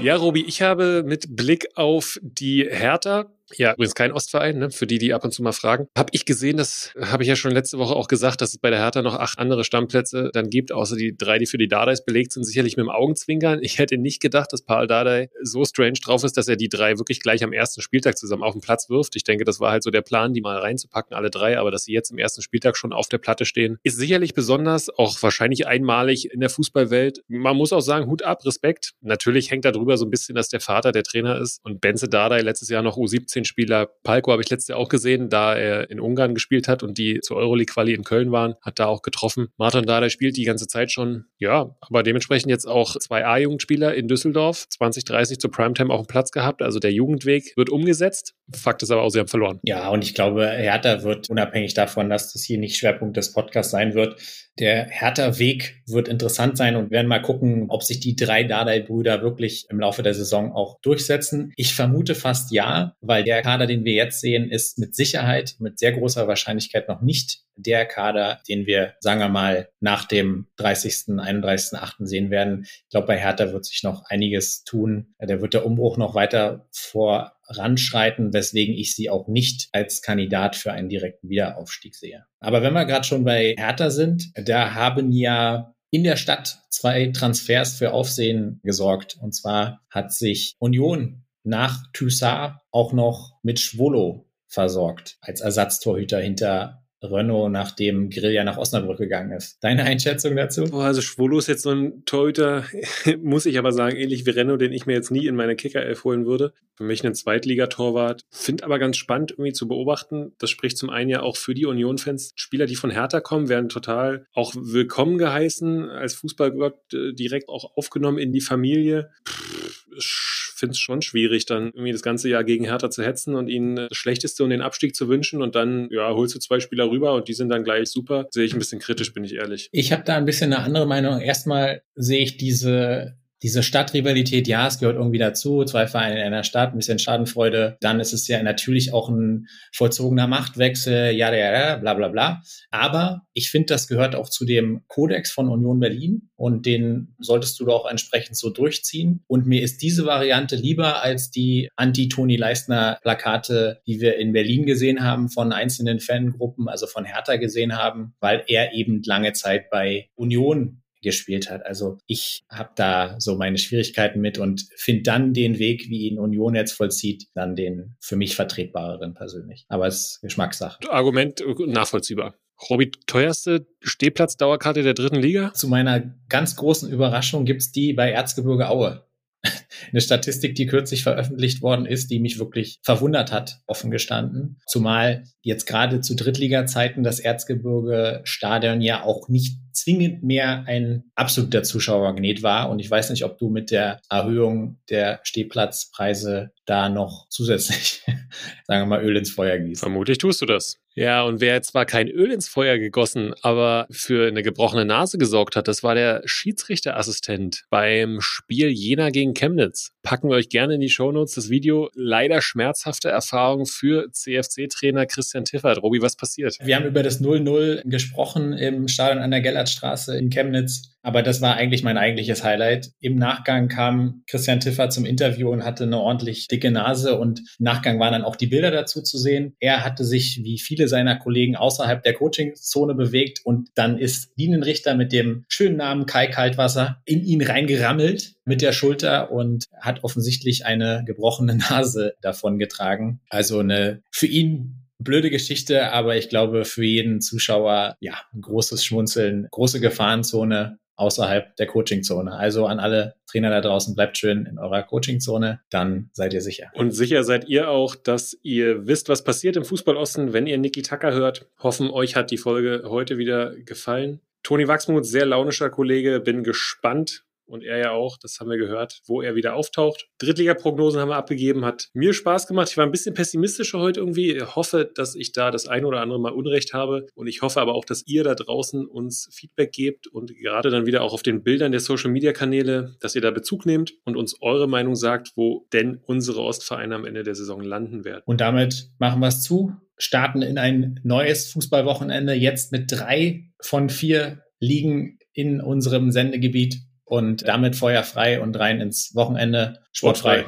Ja, Robi, ich habe mit Blick auf die Hertha ja, übrigens kein Ostverein, ne? für die, die ab und zu mal fragen. Habe ich gesehen, das habe ich ja schon letzte Woche auch gesagt, dass es bei der Hertha noch acht andere Stammplätze dann gibt, außer die drei, die für die Dardais belegt sind, sicherlich mit dem Augenzwinkern. Ich hätte nicht gedacht, dass Paul Dardai so strange drauf ist, dass er die drei wirklich gleich am ersten Spieltag zusammen auf den Platz wirft. Ich denke, das war halt so der Plan, die mal reinzupacken, alle drei, aber dass sie jetzt im ersten Spieltag schon auf der Platte stehen, ist sicherlich besonders, auch wahrscheinlich einmalig in der Fußballwelt. Man muss auch sagen, Hut ab, Respekt. Natürlich hängt darüber so ein bisschen, dass der Vater der Trainer ist und Benze Dardai letztes Jahr noch U17 U19-Spieler Palko habe ich letztes Jahr auch gesehen, da er in Ungarn gespielt hat und die zur Euroleague-Quali in Köln waren, hat da auch getroffen. Martin Dada spielt die ganze Zeit schon, ja, aber dementsprechend jetzt auch zwei A-Jugendspieler in Düsseldorf, 2030 zur Primetime auf dem Platz gehabt. Also der Jugendweg wird umgesetzt. Fakt ist aber auch, sie haben verloren. Ja, und ich glaube, Hertha wird unabhängig davon, dass das hier nicht Schwerpunkt des Podcasts sein wird, der Hertha-Weg wird interessant sein und werden mal gucken, ob sich die drei Dardai-Brüder wirklich im Laufe der Saison auch durchsetzen. Ich vermute fast ja, weil der Kader, den wir jetzt sehen, ist mit Sicherheit, mit sehr großer Wahrscheinlichkeit noch nicht der Kader, den wir, sagen wir mal, nach dem 30., 31.8. sehen werden. Ich glaube, bei Hertha wird sich noch einiges tun. Da wird der Umbruch noch weiter voranschreiten, weswegen ich sie auch nicht als Kandidat für einen direkten Wiederaufstieg sehe. Aber wenn wir gerade schon bei Hertha sind, da haben ja in der Stadt zwei Transfers für Aufsehen gesorgt. Und zwar hat sich Union nach Thyssar auch noch mit Schwolo versorgt als Ersatztorhüter hinter Renault, nachdem Grill ja nach Osnabrück gegangen ist. Deine Einschätzung dazu? Oh, also Schwolo ist jetzt so ein Torhüter, muss ich aber sagen, ähnlich wie Renault, den ich mir jetzt nie in meine Kicker-Elf holen würde. Für mich ein Zweitligatorwart. Find aber ganz spannend irgendwie zu beobachten. Das spricht zum einen ja auch für die Union-Fans. Spieler, die von Hertha kommen, werden total auch willkommen geheißen, als Fußballgott äh, direkt auch aufgenommen in die Familie. Pff, finde es schon schwierig, dann irgendwie das ganze Jahr gegen Hertha zu hetzen und ihnen das Schlechteste und den Abstieg zu wünschen und dann, ja, holst du zwei Spieler rüber und die sind dann gleich super. Sehe ich ein bisschen kritisch, bin ich ehrlich. Ich habe da ein bisschen eine andere Meinung. Erstmal sehe ich diese diese Stadtrivalität, ja, es gehört irgendwie dazu, zwei Vereine in einer Stadt, ein bisschen Schadenfreude, dann ist es ja natürlich auch ein vollzogener Machtwechsel, ja, ja, ja, bla bla bla. Aber ich finde, das gehört auch zu dem Kodex von Union Berlin und den solltest du doch entsprechend so durchziehen. Und mir ist diese Variante lieber als die Anti-Toni Leistner-Plakate, die wir in Berlin gesehen haben von einzelnen Fangruppen, also von Hertha gesehen haben, weil er eben lange Zeit bei Union gespielt hat. Also ich habe da so meine Schwierigkeiten mit und finde dann den Weg, wie ihn Union jetzt vollzieht, dann den für mich vertretbareren persönlich. Aber es ist Geschmackssache. Argument nachvollziehbar. Robby, teuerste Stehplatzdauerkarte der dritten Liga? Zu meiner ganz großen Überraschung gibt's die bei Erzgebirge Aue. eine Statistik, die kürzlich veröffentlicht worden ist, die mich wirklich verwundert hat, offen gestanden. Zumal jetzt gerade zu Drittliga-Zeiten das Erzgebirge Stadion ja auch nicht zwingend mehr ein absoluter Zuschauermagnet war. Und ich weiß nicht, ob du mit der Erhöhung der Stehplatzpreise da noch zusätzlich, sagen wir mal, Öl ins Feuer gießt. Vermutlich tust du das. Ja, und wer zwar kein Öl ins Feuer gegossen, aber für eine gebrochene Nase gesorgt hat, das war der Schiedsrichterassistent beim Spiel Jena gegen Chemnitz. Packen wir euch gerne in die Shownotes das Video. Leider schmerzhafte Erfahrung für CFC-Trainer Christian Tiffert. Robi, was passiert? Wir haben über das 0-0 gesprochen im Stadion an der Gellertstraße in Chemnitz. Aber das war eigentlich mein eigentliches Highlight. Im Nachgang kam Christian Tiffer zum Interview und hatte eine ordentlich dicke Nase und im Nachgang waren dann auch die Bilder dazu zu sehen. Er hatte sich wie viele seiner Kollegen außerhalb der Coachingzone bewegt und dann ist Linienrichter mit dem schönen Namen Kai Kaltwasser in ihn reingerammelt mit der Schulter und hat offensichtlich eine gebrochene Nase davon getragen. Also eine für ihn blöde Geschichte, aber ich glaube für jeden Zuschauer ja ein großes Schmunzeln, große Gefahrenzone außerhalb der Coachingzone. Also an alle Trainer da draußen, bleibt schön in eurer Coachingzone, dann seid ihr sicher. Und sicher seid ihr auch, dass ihr wisst, was passiert im Fußballosten, wenn ihr Niki Tucker hört. Hoffen, euch hat die Folge heute wieder gefallen. Toni Wachsmuth, sehr launischer Kollege, bin gespannt, und er ja auch, das haben wir gehört, wo er wieder auftaucht. Drittliga-Prognosen haben wir abgegeben, hat mir Spaß gemacht. Ich war ein bisschen pessimistischer heute irgendwie. Ich hoffe, dass ich da das ein oder andere Mal Unrecht habe und ich hoffe aber auch, dass ihr da draußen uns Feedback gebt und gerade dann wieder auch auf den Bildern der Social-Media-Kanäle, dass ihr da Bezug nehmt und uns eure Meinung sagt, wo denn unsere Ostvereine am Ende der Saison landen werden. Und damit machen wir es zu, starten in ein neues Fußballwochenende jetzt mit drei von vier Ligen in unserem Sendegebiet und damit feuerfrei und rein ins Wochenende sportfrei.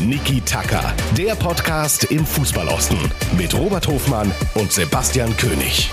Niki Tacker, der Podcast im Fußballosten mit Robert Hofmann und Sebastian König.